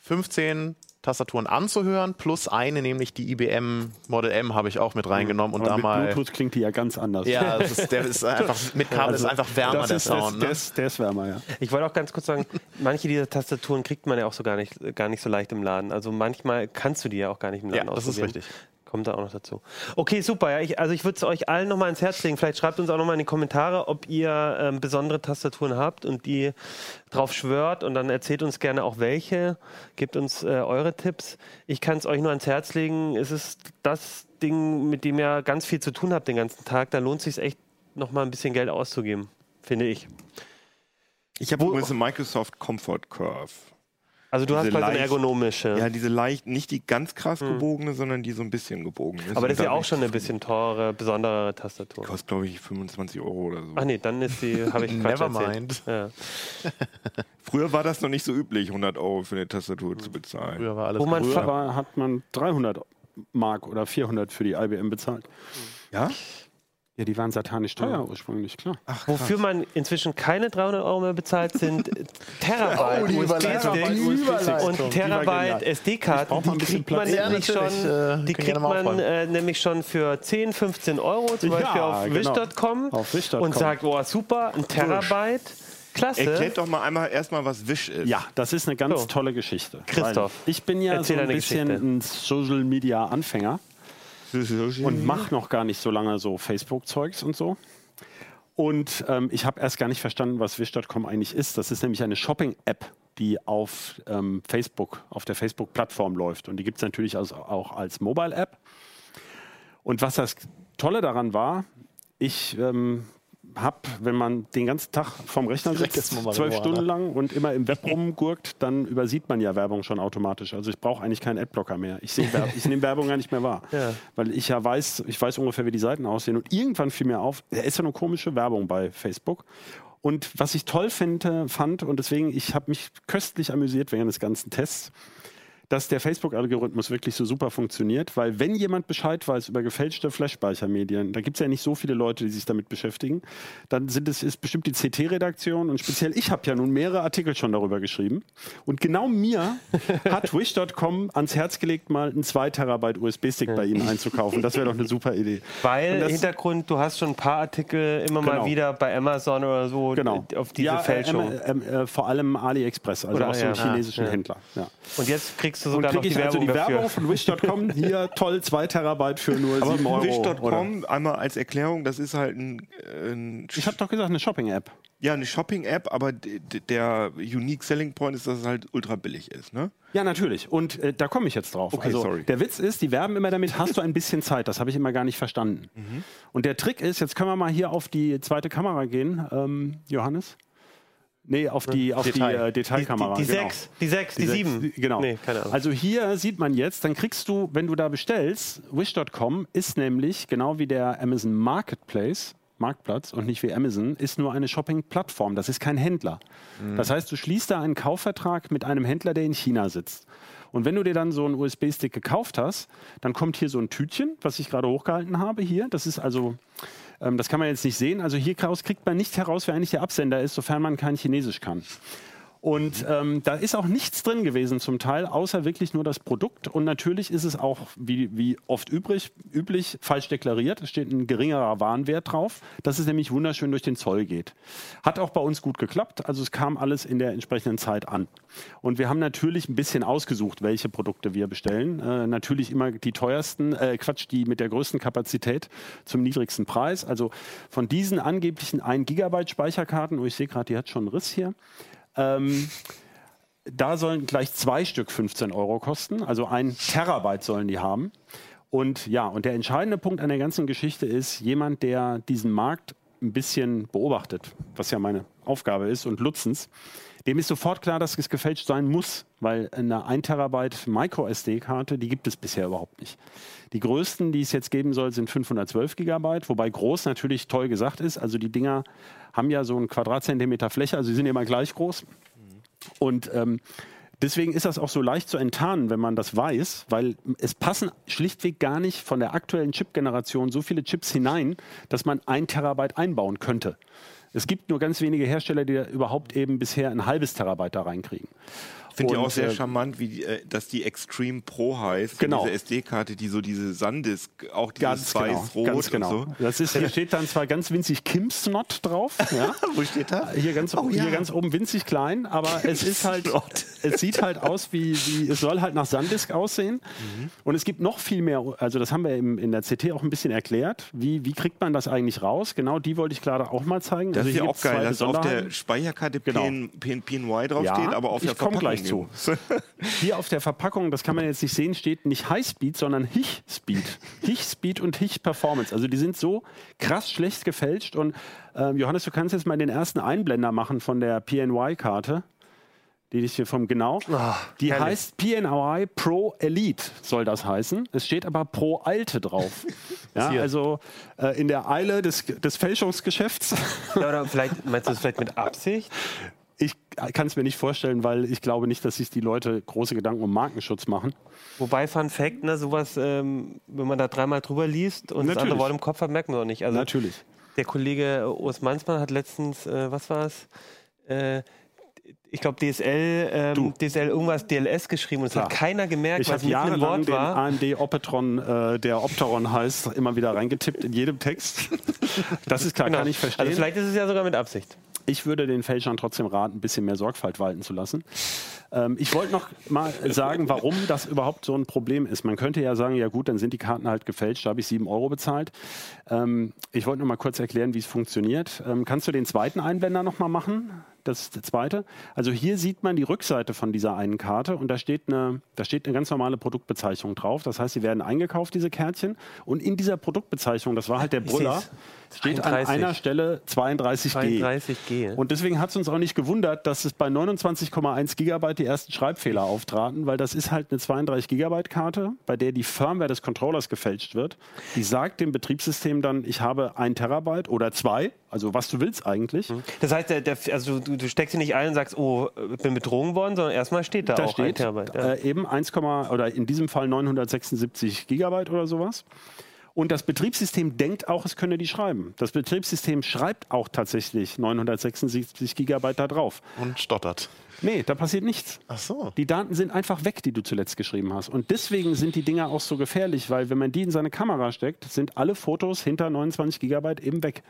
15 Tastaturen anzuhören, plus eine, nämlich die IBM Model M habe ich auch mit reingenommen. Und Aber da mit mal, Bluetooth klingt die ja ganz anders. Ja, ist, der ist einfach, mit Kabel also, ist einfach wärmer, der Sound. Der, ne? der, ist, der ist wärmer, ja. Ich wollte auch ganz kurz sagen, manche dieser Tastaturen kriegt man ja auch so gar nicht, gar nicht so leicht im Laden. Also manchmal kannst du die ja auch gar nicht im Laden ja, das ist richtig kommt da auch noch dazu. Okay, super. Ja, ich, also ich würde es euch allen nochmal ins Herz legen. Vielleicht schreibt uns auch nochmal in die Kommentare, ob ihr ähm, besondere Tastaturen habt und die drauf schwört und dann erzählt uns gerne auch welche. Gebt uns äh, eure Tipps. Ich kann es euch nur ans Herz legen. Es ist das Ding, mit dem ihr ganz viel zu tun habt den ganzen Tag. Da lohnt es sich echt nochmal ein bisschen Geld auszugeben, finde ich. Ich habe übrigens eine Microsoft Comfort Curve. Also du hast quasi eine ergonomische. Ja, diese leicht, nicht die ganz krass hm. gebogene, sondern die so ein bisschen gebogen ist. Aber das ist ja auch schon eine bisschen teure, besondere Tastatur. Die kostet, glaube ich, 25 Euro oder so. Ach nee, dann ist die, habe ich Never mind. Ja. Früher war das noch nicht so üblich, 100 Euro für eine Tastatur zu bezahlen. Früher war alles Wo man früher war, hat man 300 Mark oder 400 für die IBM bezahlt. Ja? Ja, die waren satanisch teuer oh. ursprünglich, klar. Ach, Wofür man inzwischen keine 300 Euro mehr bezahlt, sind Terabyte oh, USB-Sticks und Terabyte SD-Karten. Die kriegt man, ja, nämlich schon, äh, die kriegt man äh, nämlich schon für 10, 15 Euro, zum Beispiel ja, auf genau. wish.com wish und sagt, oh super, ein Terabyte. Klasse. Erklärt doch mal einmal erstmal, was Wish ist. Ja, das ist eine ganz so. tolle Geschichte. Christoph. Ich bin ja so ein bisschen Geschichte. ein Social Media Anfänger und mache noch gar nicht so lange so Facebook-Zeugs und so. Und ähm, ich habe erst gar nicht verstanden, was Wish.com eigentlich ist. Das ist nämlich eine Shopping-App, die auf ähm, Facebook, auf der Facebook-Plattform läuft. Und die gibt es natürlich also auch als Mobile-App. Und was das Tolle daran war, ich ähm, habe, wenn man den ganzen Tag vorm Rechner sitzt, zwölf Stunden lang und immer im Web rumgurkt, dann übersieht man ja Werbung schon automatisch. Also ich brauche eigentlich keinen Adblocker mehr. Ich, ich nehme Werbung gar nicht mehr wahr. Ja. Weil ich ja weiß, ich weiß ungefähr, wie die Seiten aussehen. Und irgendwann fiel mir auf, da ist ja eine komische Werbung bei Facebook. Und was ich toll finde, fand, und deswegen, ich habe mich köstlich amüsiert während des ganzen Tests, dass der Facebook-Algorithmus wirklich so super funktioniert, weil wenn jemand Bescheid weiß über gefälschte Flash-Speichermedien, da gibt es ja nicht so viele Leute, die sich damit beschäftigen, dann sind es ist bestimmt die CT-Redaktion und speziell ich habe ja nun mehrere Artikel schon darüber geschrieben und genau mir hat Wish.com ans Herz gelegt, mal einen 2 Terabyte USB-Stick ja. bei ihnen einzukaufen. Das wäre doch eine super Idee. Weil Hintergrund, du hast schon ein paar Artikel immer genau. mal wieder bei Amazon oder so genau. auf diese ja, Fälschung. Äh, äh, äh, vor allem AliExpress, also oder, aus dem chinesischen Händler. Und jetzt kriegst kriegst du sogar und noch die Werbung also die dafür. Werbung von Wish.com, hier toll, 2 Terabyte für nur Aber 7 Euro. Wish.com, einmal als Erklärung, das ist halt ein... ein ich habe doch gesagt, eine Shopping-App. Ja, eine Shopping-App, aber der Unique Selling Point ist, dass es halt ultra billig ist, ne? Ja, natürlich. Und äh, da komme ich jetzt drauf. Okay, also, sorry. Der Witz ist, die werben immer damit, hast du ein bisschen Zeit. Das habe ich immer gar nicht verstanden. Mhm. Und der Trick ist, jetzt können wir mal hier auf die zweite Kamera gehen, ähm, Johannes. Nee, auf die, auf Detail. die äh, Detailkamera. Die, die, die genau. sechs, die sechs, die, die sieben. Sechs, genau. Nee, also hier sieht man jetzt, dann kriegst du, wenn du da bestellst, Wish.com ist nämlich genau wie der Amazon Marketplace, Marktplatz und nicht wie Amazon, ist nur eine Shopping-Plattform. Das ist kein Händler. Mhm. Das heißt, du schließt da einen Kaufvertrag mit einem Händler, der in China sitzt. Und wenn du dir dann so einen USB-Stick gekauft hast, dann kommt hier so ein Tütchen, was ich gerade hochgehalten habe hier. Das ist also ähm, das kann man jetzt nicht sehen. Also hier kriegt man nicht heraus, wer eigentlich der Absender ist, sofern man kein Chinesisch kann. Und ähm, da ist auch nichts drin gewesen zum Teil, außer wirklich nur das Produkt. Und natürlich ist es auch, wie, wie oft übrig, üblich, falsch deklariert. Es steht ein geringerer Warenwert drauf, dass es nämlich wunderschön durch den Zoll geht. Hat auch bei uns gut geklappt. Also es kam alles in der entsprechenden Zeit an. Und wir haben natürlich ein bisschen ausgesucht, welche Produkte wir bestellen. Äh, natürlich immer die teuersten, äh, Quatsch, die mit der größten Kapazität zum niedrigsten Preis. Also von diesen angeblichen 1 Gigabyte Speicherkarten, oh ich sehe gerade, die hat schon einen Riss hier, ähm, da sollen gleich zwei Stück 15 Euro kosten, also ein Terabyte sollen die haben. Und ja, und der entscheidende Punkt an der ganzen Geschichte ist, jemand, der diesen Markt ein bisschen beobachtet, was ja meine Aufgabe ist und Lutzens, dem ist sofort klar, dass es gefälscht sein muss, weil eine 1 Terabyte Micro SD-Karte, die gibt es bisher überhaupt nicht. Die größten, die es jetzt geben soll, sind 512 Gigabyte, wobei groß natürlich toll gesagt ist. Also die Dinger haben ja so einen Quadratzentimeter Fläche, also sie sind immer gleich groß. Und ähm, deswegen ist das auch so leicht zu enttarnen, wenn man das weiß, weil es passen schlichtweg gar nicht von der aktuellen Chip-Generation so viele Chips hinein, dass man ein Terabyte einbauen könnte. Es gibt nur ganz wenige Hersteller, die überhaupt eben bisher ein halbes Terabyte da reinkriegen. Ich finde ja auch sehr äh, charmant, wie, äh, dass die Extreme Pro heißt. Genau. Diese SD-Karte, die so diese Sandisk, auch dieses genau, weiß-rot ganz genau. So. Das ist, hier steht dann zwar ganz winzig Kimsnot drauf. Ja. Wo steht da? Hier ganz, oh, hier ganz oben winzig klein, aber es ist halt, es sieht halt aus wie, wie, es soll halt nach Sandisk aussehen. Mhm. Und es gibt noch viel mehr, also das haben wir im, in der CT auch ein bisschen erklärt. Wie, wie kriegt man das eigentlich raus? Genau die wollte ich gerade auch mal zeigen. Das also ist ja auch geil, dass auf der Speicherkarte genau. PN, PNY draufsteht, ja, aber auf der Verpackung gleich zu. Hier auf der Verpackung, das kann man jetzt nicht sehen, steht nicht High Speed, sondern Hich Speed. Hich Speed und Hich Performance. Also die sind so krass schlecht gefälscht. Und äh, Johannes, du kannst jetzt mal den ersten Einblender machen von der PNY-Karte. Die ist hier vom genau. Oh, die herrlich. heißt PNY Pro Elite, soll das heißen. Es steht aber Pro Alte drauf. ja, also äh, in der Eile des, des Fälschungsgeschäfts. Ja, oder vielleicht meinst du es vielleicht mit Absicht? Ich kann es mir nicht vorstellen, weil ich glaube nicht, dass sich die Leute große Gedanken um Markenschutz machen. Wobei, Fun Fact, ne, sowas, ähm, wenn man da dreimal drüber liest und Natürlich. das andere Wort im Kopf hat, merkt man doch nicht. Also Natürlich. Der Kollege Urs Mansmann hat letztens, äh, was war es? Äh, ich glaube DSL, ähm, DSL irgendwas DLS geschrieben und es hat keiner gemerkt, ich was mit einem Wort war. AMD Opetron, äh, der Opteron heißt, immer wieder reingetippt in jedem Text. Das ist klar, genau. kann ich verstehen. Also vielleicht ist es ja sogar mit Absicht. Ich würde den Fälschern trotzdem raten, ein bisschen mehr Sorgfalt walten zu lassen. Ähm, ich wollte noch mal sagen, warum das überhaupt so ein Problem ist. Man könnte ja sagen, ja gut, dann sind die Karten halt gefälscht, da habe ich sieben Euro bezahlt. Ähm, ich wollte noch mal kurz erklären, wie es funktioniert. Ähm, kannst du den zweiten Einblender noch mal machen? Das zweite. Also hier sieht man die Rückseite von dieser einen Karte und da steht eine, da steht eine ganz normale Produktbezeichnung drauf. Das heißt, sie werden eingekauft, diese Kärtchen. Und in dieser Produktbezeichnung, das war halt der Brüller, steht 31. an einer Stelle 32G. 32G. Und deswegen hat es uns auch nicht gewundert, dass es bei 29,1 Gigabyte die ersten Schreibfehler auftraten, weil das ist halt eine 32 Gigabyte Karte, bei der die Firmware des Controllers gefälscht wird. Die sagt dem Betriebssystem dann, ich habe ein Terabyte oder zwei, also was du willst eigentlich. Mhm. Das heißt, der, der, also du, du, steckst sie nicht ein und sagst, oh, ich bin betrogen worden, sondern erstmal steht da, da auch steht, ein Terabyte. Ja. Äh, eben 1, oder in diesem Fall 976 Gigabyte oder sowas. Und das Betriebssystem denkt auch, es könne die schreiben. Das Betriebssystem schreibt auch tatsächlich 976 Gigabyte da drauf. Und stottert. Nee, da passiert nichts. Ach so. Die Daten sind einfach weg, die du zuletzt geschrieben hast. Und deswegen sind die Dinger auch so gefährlich, weil wenn man die in seine Kamera steckt, sind alle Fotos hinter 29 Gigabyte eben weg.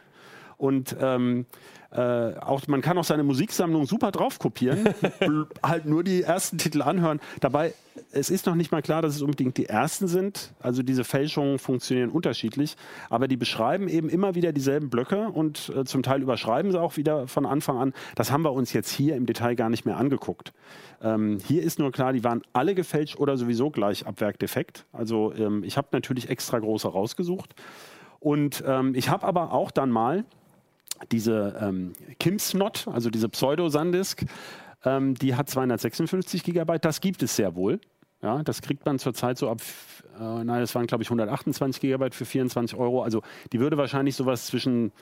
Und ähm, äh, auch, man kann auch seine Musiksammlung super drauf kopieren, halt nur die ersten Titel anhören. Dabei, es ist noch nicht mal klar, dass es unbedingt die ersten sind. Also diese Fälschungen funktionieren unterschiedlich, aber die beschreiben eben immer wieder dieselben Blöcke und äh, zum Teil überschreiben sie auch wieder von Anfang an. Das haben wir uns jetzt hier im Detail gar nicht mehr angeguckt. Ähm, hier ist nur klar, die waren alle gefälscht oder sowieso gleich ab Werk defekt. Also ähm, ich habe natürlich extra große rausgesucht. Und ähm, ich habe aber auch dann mal diese ähm, Kimsnot, also diese Pseudo-Sandisk, ähm, die hat 256 Gigabyte. Das gibt es sehr wohl. Ja, das kriegt man zurzeit so ab, äh, nein, das waren glaube ich 128 Gigabyte für 24 Euro. Also die würde wahrscheinlich sowas zwischen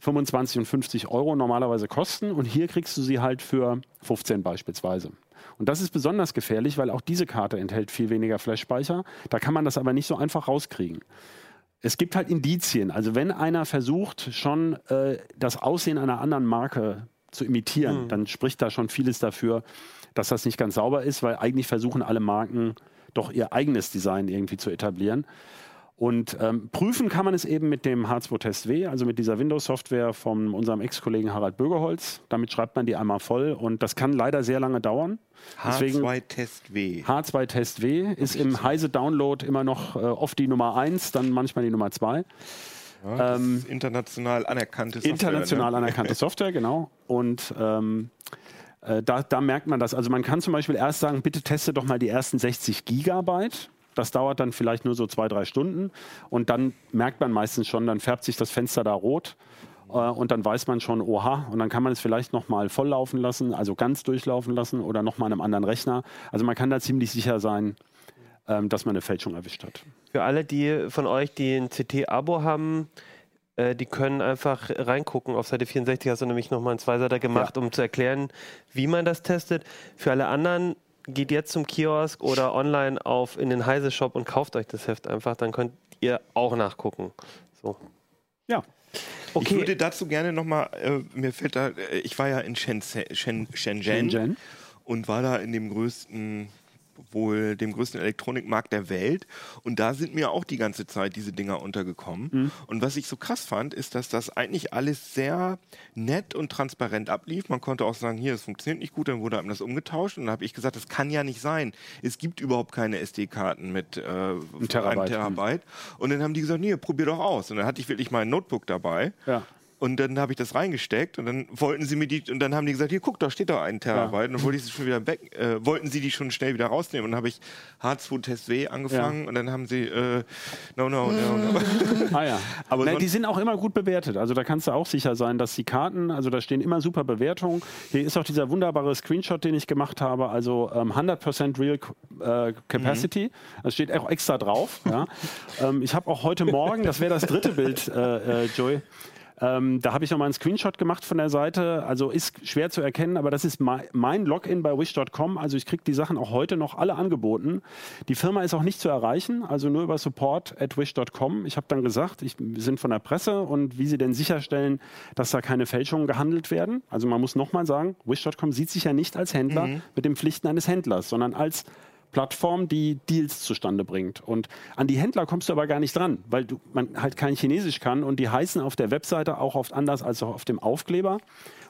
25 und 50 Euro normalerweise kosten. Und hier kriegst du sie halt für 15 beispielsweise. Und das ist besonders gefährlich, weil auch diese Karte enthält viel weniger Flash-Speicher. Da kann man das aber nicht so einfach rauskriegen es gibt halt Indizien. Also wenn einer versucht, schon äh, das Aussehen einer anderen Marke zu imitieren, mhm. dann spricht da schon vieles dafür, dass das nicht ganz sauber ist, weil eigentlich versuchen alle Marken doch ihr eigenes Design irgendwie zu etablieren. Und ähm, prüfen kann man es eben mit dem H2-Test W, also mit dieser Windows-Software von unserem Ex-Kollegen Harald Bögerholz. Damit schreibt man die einmal voll und das kann leider sehr lange dauern. H2-Test W. H2-Test W ist im Heise-Download immer noch äh, oft die Nummer 1, dann manchmal die Nummer 2. Ja, ähm, international anerkannte Software. International ne? anerkannte Software, genau. Und ähm, äh, da, da merkt man das. Also man kann zum Beispiel erst sagen, bitte teste doch mal die ersten 60 Gigabyte das dauert dann vielleicht nur so zwei, drei Stunden und dann merkt man meistens schon, dann färbt sich das Fenster da rot äh, und dann weiß man schon, oha, und dann kann man es vielleicht nochmal volllaufen lassen, also ganz durchlaufen lassen oder nochmal an einem anderen Rechner. Also man kann da ziemlich sicher sein, ähm, dass man eine Fälschung erwischt hat. Für alle, die von euch, die ein CT-Abo haben, äh, die können einfach reingucken. Auf Seite 64 hast du nämlich nochmal einen Zweiseiter gemacht, ja. um zu erklären, wie man das testet. Für alle anderen, geht jetzt zum Kiosk oder online auf in den Heise Shop und kauft euch das Heft einfach, dann könnt ihr auch nachgucken. So. Ja. Okay. Ich würde dazu gerne nochmal, äh, mir fällt da, äh, ich war ja in Shenzhen, Shenzhen, Shenzhen und war da in dem größten wohl dem größten Elektronikmarkt der Welt. Und da sind mir auch die ganze Zeit diese Dinger untergekommen. Mhm. Und was ich so krass fand, ist, dass das eigentlich alles sehr nett und transparent ablief. Man konnte auch sagen, hier, es funktioniert nicht gut, dann wurde einem das umgetauscht. Und dann habe ich gesagt, das kann ja nicht sein. Es gibt überhaupt keine SD-Karten mit äh, einem Terabyte. Terabyte. Und dann haben die gesagt, nee, probier doch aus. Und dann hatte ich wirklich mein Notebook dabei. Ja. Und dann habe ich das reingesteckt und dann wollten sie mir die, und dann haben die gesagt, hier guck, da steht doch ein Terabyte. Ja. Und dann wollte ich sie schon wieder weg, äh, wollten sie die schon schnell wieder rausnehmen. Und dann habe ich H2 Test W angefangen ja. und dann haben sie, äh, no, no, no, no. ah ja. Aber Nein, die sind auch immer gut bewertet. Also da kannst du auch sicher sein, dass die Karten, also da stehen immer super Bewertungen. Hier ist auch dieser wunderbare Screenshot, den ich gemacht habe, also ähm, 100% Real äh, Capacity. Mhm. Das steht auch extra drauf. ja. ähm, ich habe auch heute Morgen, das wäre das dritte Bild, äh, äh Joey, ähm, da habe ich nochmal einen Screenshot gemacht von der Seite. Also ist schwer zu erkennen, aber das ist mein Login bei wish.com. Also ich kriege die Sachen auch heute noch alle angeboten. Die Firma ist auch nicht zu erreichen, also nur über support at wish.com. Ich habe dann gesagt, ich, wir sind von der Presse und wie sie denn sicherstellen, dass da keine Fälschungen gehandelt werden. Also man muss nochmal sagen, wish.com sieht sich ja nicht als Händler mhm. mit den Pflichten eines Händlers, sondern als Plattform, die Deals zustande bringt. Und an die Händler kommst du aber gar nicht dran, weil du, man halt kein Chinesisch kann und die heißen auf der Webseite auch oft anders als auf dem Aufkleber.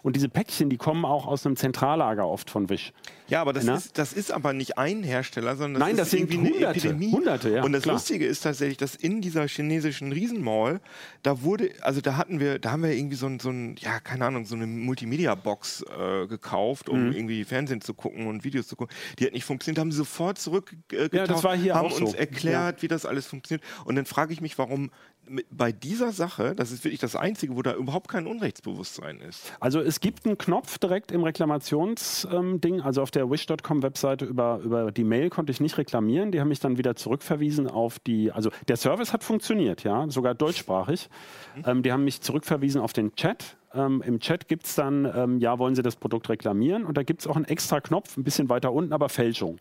Und diese Päckchen, die kommen auch aus einem Zentrallager oft von Wish. Ja, aber das, ist, das ist aber nicht ein Hersteller, sondern das Nein, ist das irgendwie sind hunderte, eine Epidemie. Hunderte, ja, und das klar. Lustige ist tatsächlich, dass in dieser chinesischen Riesenmall, da wurde, also da hatten wir, da haben wir irgendwie so ein, so ein ja, keine Ahnung, so eine Multimedia-Box äh, gekauft, um mhm. irgendwie Fernsehen zu gucken und Videos zu gucken. Die hat nicht funktioniert, haben sie sofort zurückgetaucht, äh, ja, das war hier haben uns so. erklärt, ja. wie das alles funktioniert. Und dann frage ich mich, warum bei dieser Sache, das ist wirklich das Einzige, wo da überhaupt kein Unrechtsbewusstsein ist. Also es gibt einen Knopf direkt im Reklamationsding, ähm, also auf der wish.com-Webseite über, über die Mail konnte ich nicht reklamieren. Die haben mich dann wieder zurückverwiesen auf die, also der Service hat funktioniert, ja, sogar deutschsprachig. Mhm. Ähm, die haben mich zurückverwiesen auf den Chat ähm, Im Chat gibt es dann, ähm, ja, wollen Sie das Produkt reklamieren? Und da gibt es auch einen extra Knopf, ein bisschen weiter unten, aber Fälschung.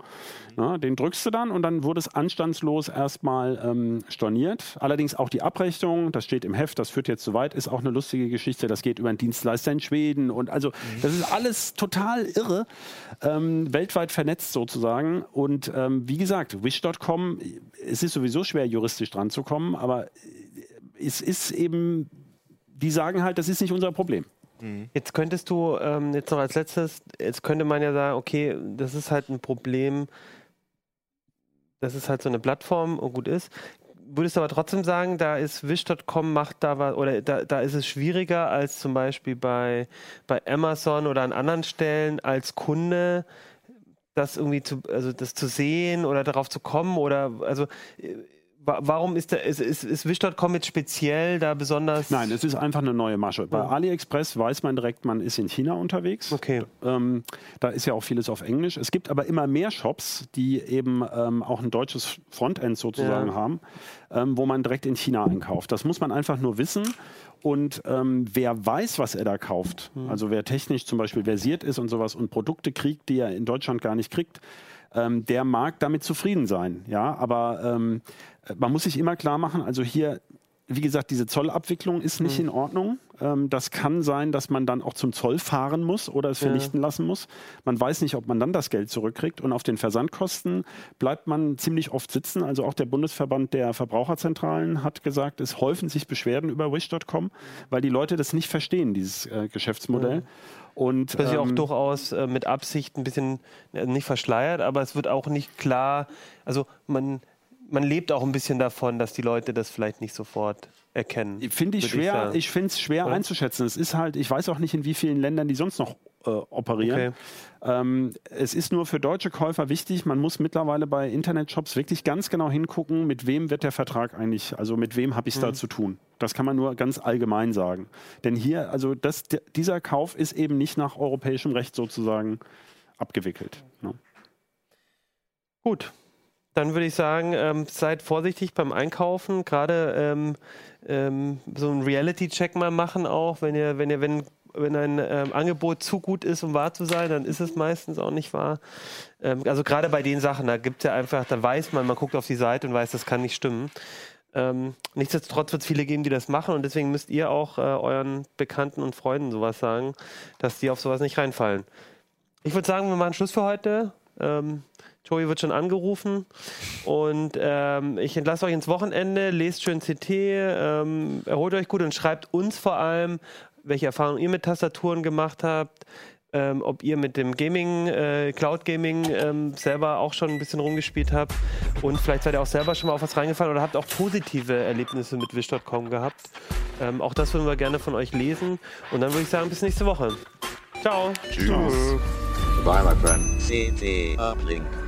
Ja, den drückst du dann und dann wurde es anstandslos erstmal ähm, storniert. Allerdings auch die Abrechnung, das steht im Heft, das führt jetzt zu weit, ist auch eine lustige Geschichte. Das geht über einen Dienstleister in Schweden und also mhm. das ist alles total irre, ähm, weltweit vernetzt sozusagen. Und ähm, wie gesagt, wish.com, es ist sowieso schwer juristisch dran zu kommen, aber es ist eben die sagen halt, das ist nicht unser Problem. Mhm. Jetzt könntest du, ähm, jetzt noch als letztes, jetzt könnte man ja sagen, okay, das ist halt ein Problem, das ist halt so eine Plattform und gut ist. Würdest du aber trotzdem sagen, da ist Wish.com macht da was, oder da, da ist es schwieriger als zum Beispiel bei, bei Amazon oder an anderen Stellen als Kunde, das irgendwie zu, also das zu sehen oder darauf zu kommen oder, also, Warum ist, der, ist, ist, ist Wish.com jetzt speziell da besonders? Nein, es ist einfach eine neue Masche. Bei. AliExpress weiß man direkt, man ist in China unterwegs. Okay. Ähm, da ist ja auch vieles auf Englisch. Es gibt aber immer mehr Shops, die eben ähm, auch ein deutsches Frontend sozusagen ja. haben, ähm, wo man direkt in China einkauft. Das muss man einfach nur wissen. Und ähm, wer weiß, was er da kauft, mhm. also wer technisch zum Beispiel versiert ist und sowas und Produkte kriegt, die er in Deutschland gar nicht kriegt, ähm, der mag damit zufrieden sein. Ja, aber ähm, man muss sich immer klar machen, also hier wie gesagt, diese Zollabwicklung ist nicht mhm. in Ordnung. Ähm, das kann sein, dass man dann auch zum Zoll fahren muss oder es vernichten ja. lassen muss. Man weiß nicht, ob man dann das Geld zurückkriegt. Und auf den Versandkosten bleibt man ziemlich oft sitzen. Also auch der Bundesverband der Verbraucherzentralen hat gesagt, es häufen sich Beschwerden über wish.com, weil die Leute das nicht verstehen, dieses äh, Geschäftsmodell. Ja. Und, das ist ja auch ähm, durchaus äh, mit Absicht ein bisschen äh, nicht verschleiert, aber es wird auch nicht klar, also man, man lebt auch ein bisschen davon, dass die Leute das vielleicht nicht sofort erkennen. Finde ich schwer, ich, ich finde es schwer ja. einzuschätzen. Es ist halt, ich weiß auch nicht, in wie vielen Ländern die sonst noch äh, operieren. Okay. Ähm, es ist nur für deutsche Käufer wichtig, man muss mittlerweile bei Internetshops wirklich ganz genau hingucken, mit wem wird der Vertrag eigentlich, also mit wem habe ich es mhm. da zu tun. Das kann man nur ganz allgemein sagen. Denn hier, also das, dieser Kauf ist eben nicht nach europäischem Recht sozusagen abgewickelt. Ne? Gut, dann würde ich sagen, ähm, seid vorsichtig beim Einkaufen. Gerade ähm, ähm, so einen Reality-Check mal machen auch, wenn ihr, wenn ihr, wenn wenn ein ähm, Angebot zu gut ist, um wahr zu sein, dann ist es meistens auch nicht wahr. Ähm, also gerade bei den Sachen, da gibt es ja einfach, da weiß man, man guckt auf die Seite und weiß, das kann nicht stimmen. Ähm, nichtsdestotrotz wird es viele geben, die das machen und deswegen müsst ihr auch äh, euren Bekannten und Freunden sowas sagen, dass die auf sowas nicht reinfallen. Ich würde sagen, wir machen Schluss für heute. Tobi wird schon angerufen und ähm, ich entlasse euch ins Wochenende, lest schön CT, ähm, erholt euch gut und schreibt uns vor allem, welche Erfahrungen ihr mit Tastaturen gemacht habt, ähm, ob ihr mit dem Gaming, äh, Cloud Gaming ähm, selber auch schon ein bisschen rumgespielt habt und vielleicht seid ihr auch selber schon mal auf was reingefallen oder habt auch positive Erlebnisse mit Wish.com gehabt. Ähm, auch das würden wir gerne von euch lesen und dann würde ich sagen, bis nächste Woche. Ciao. Tschüss. Bye, my friend. CT Uplink.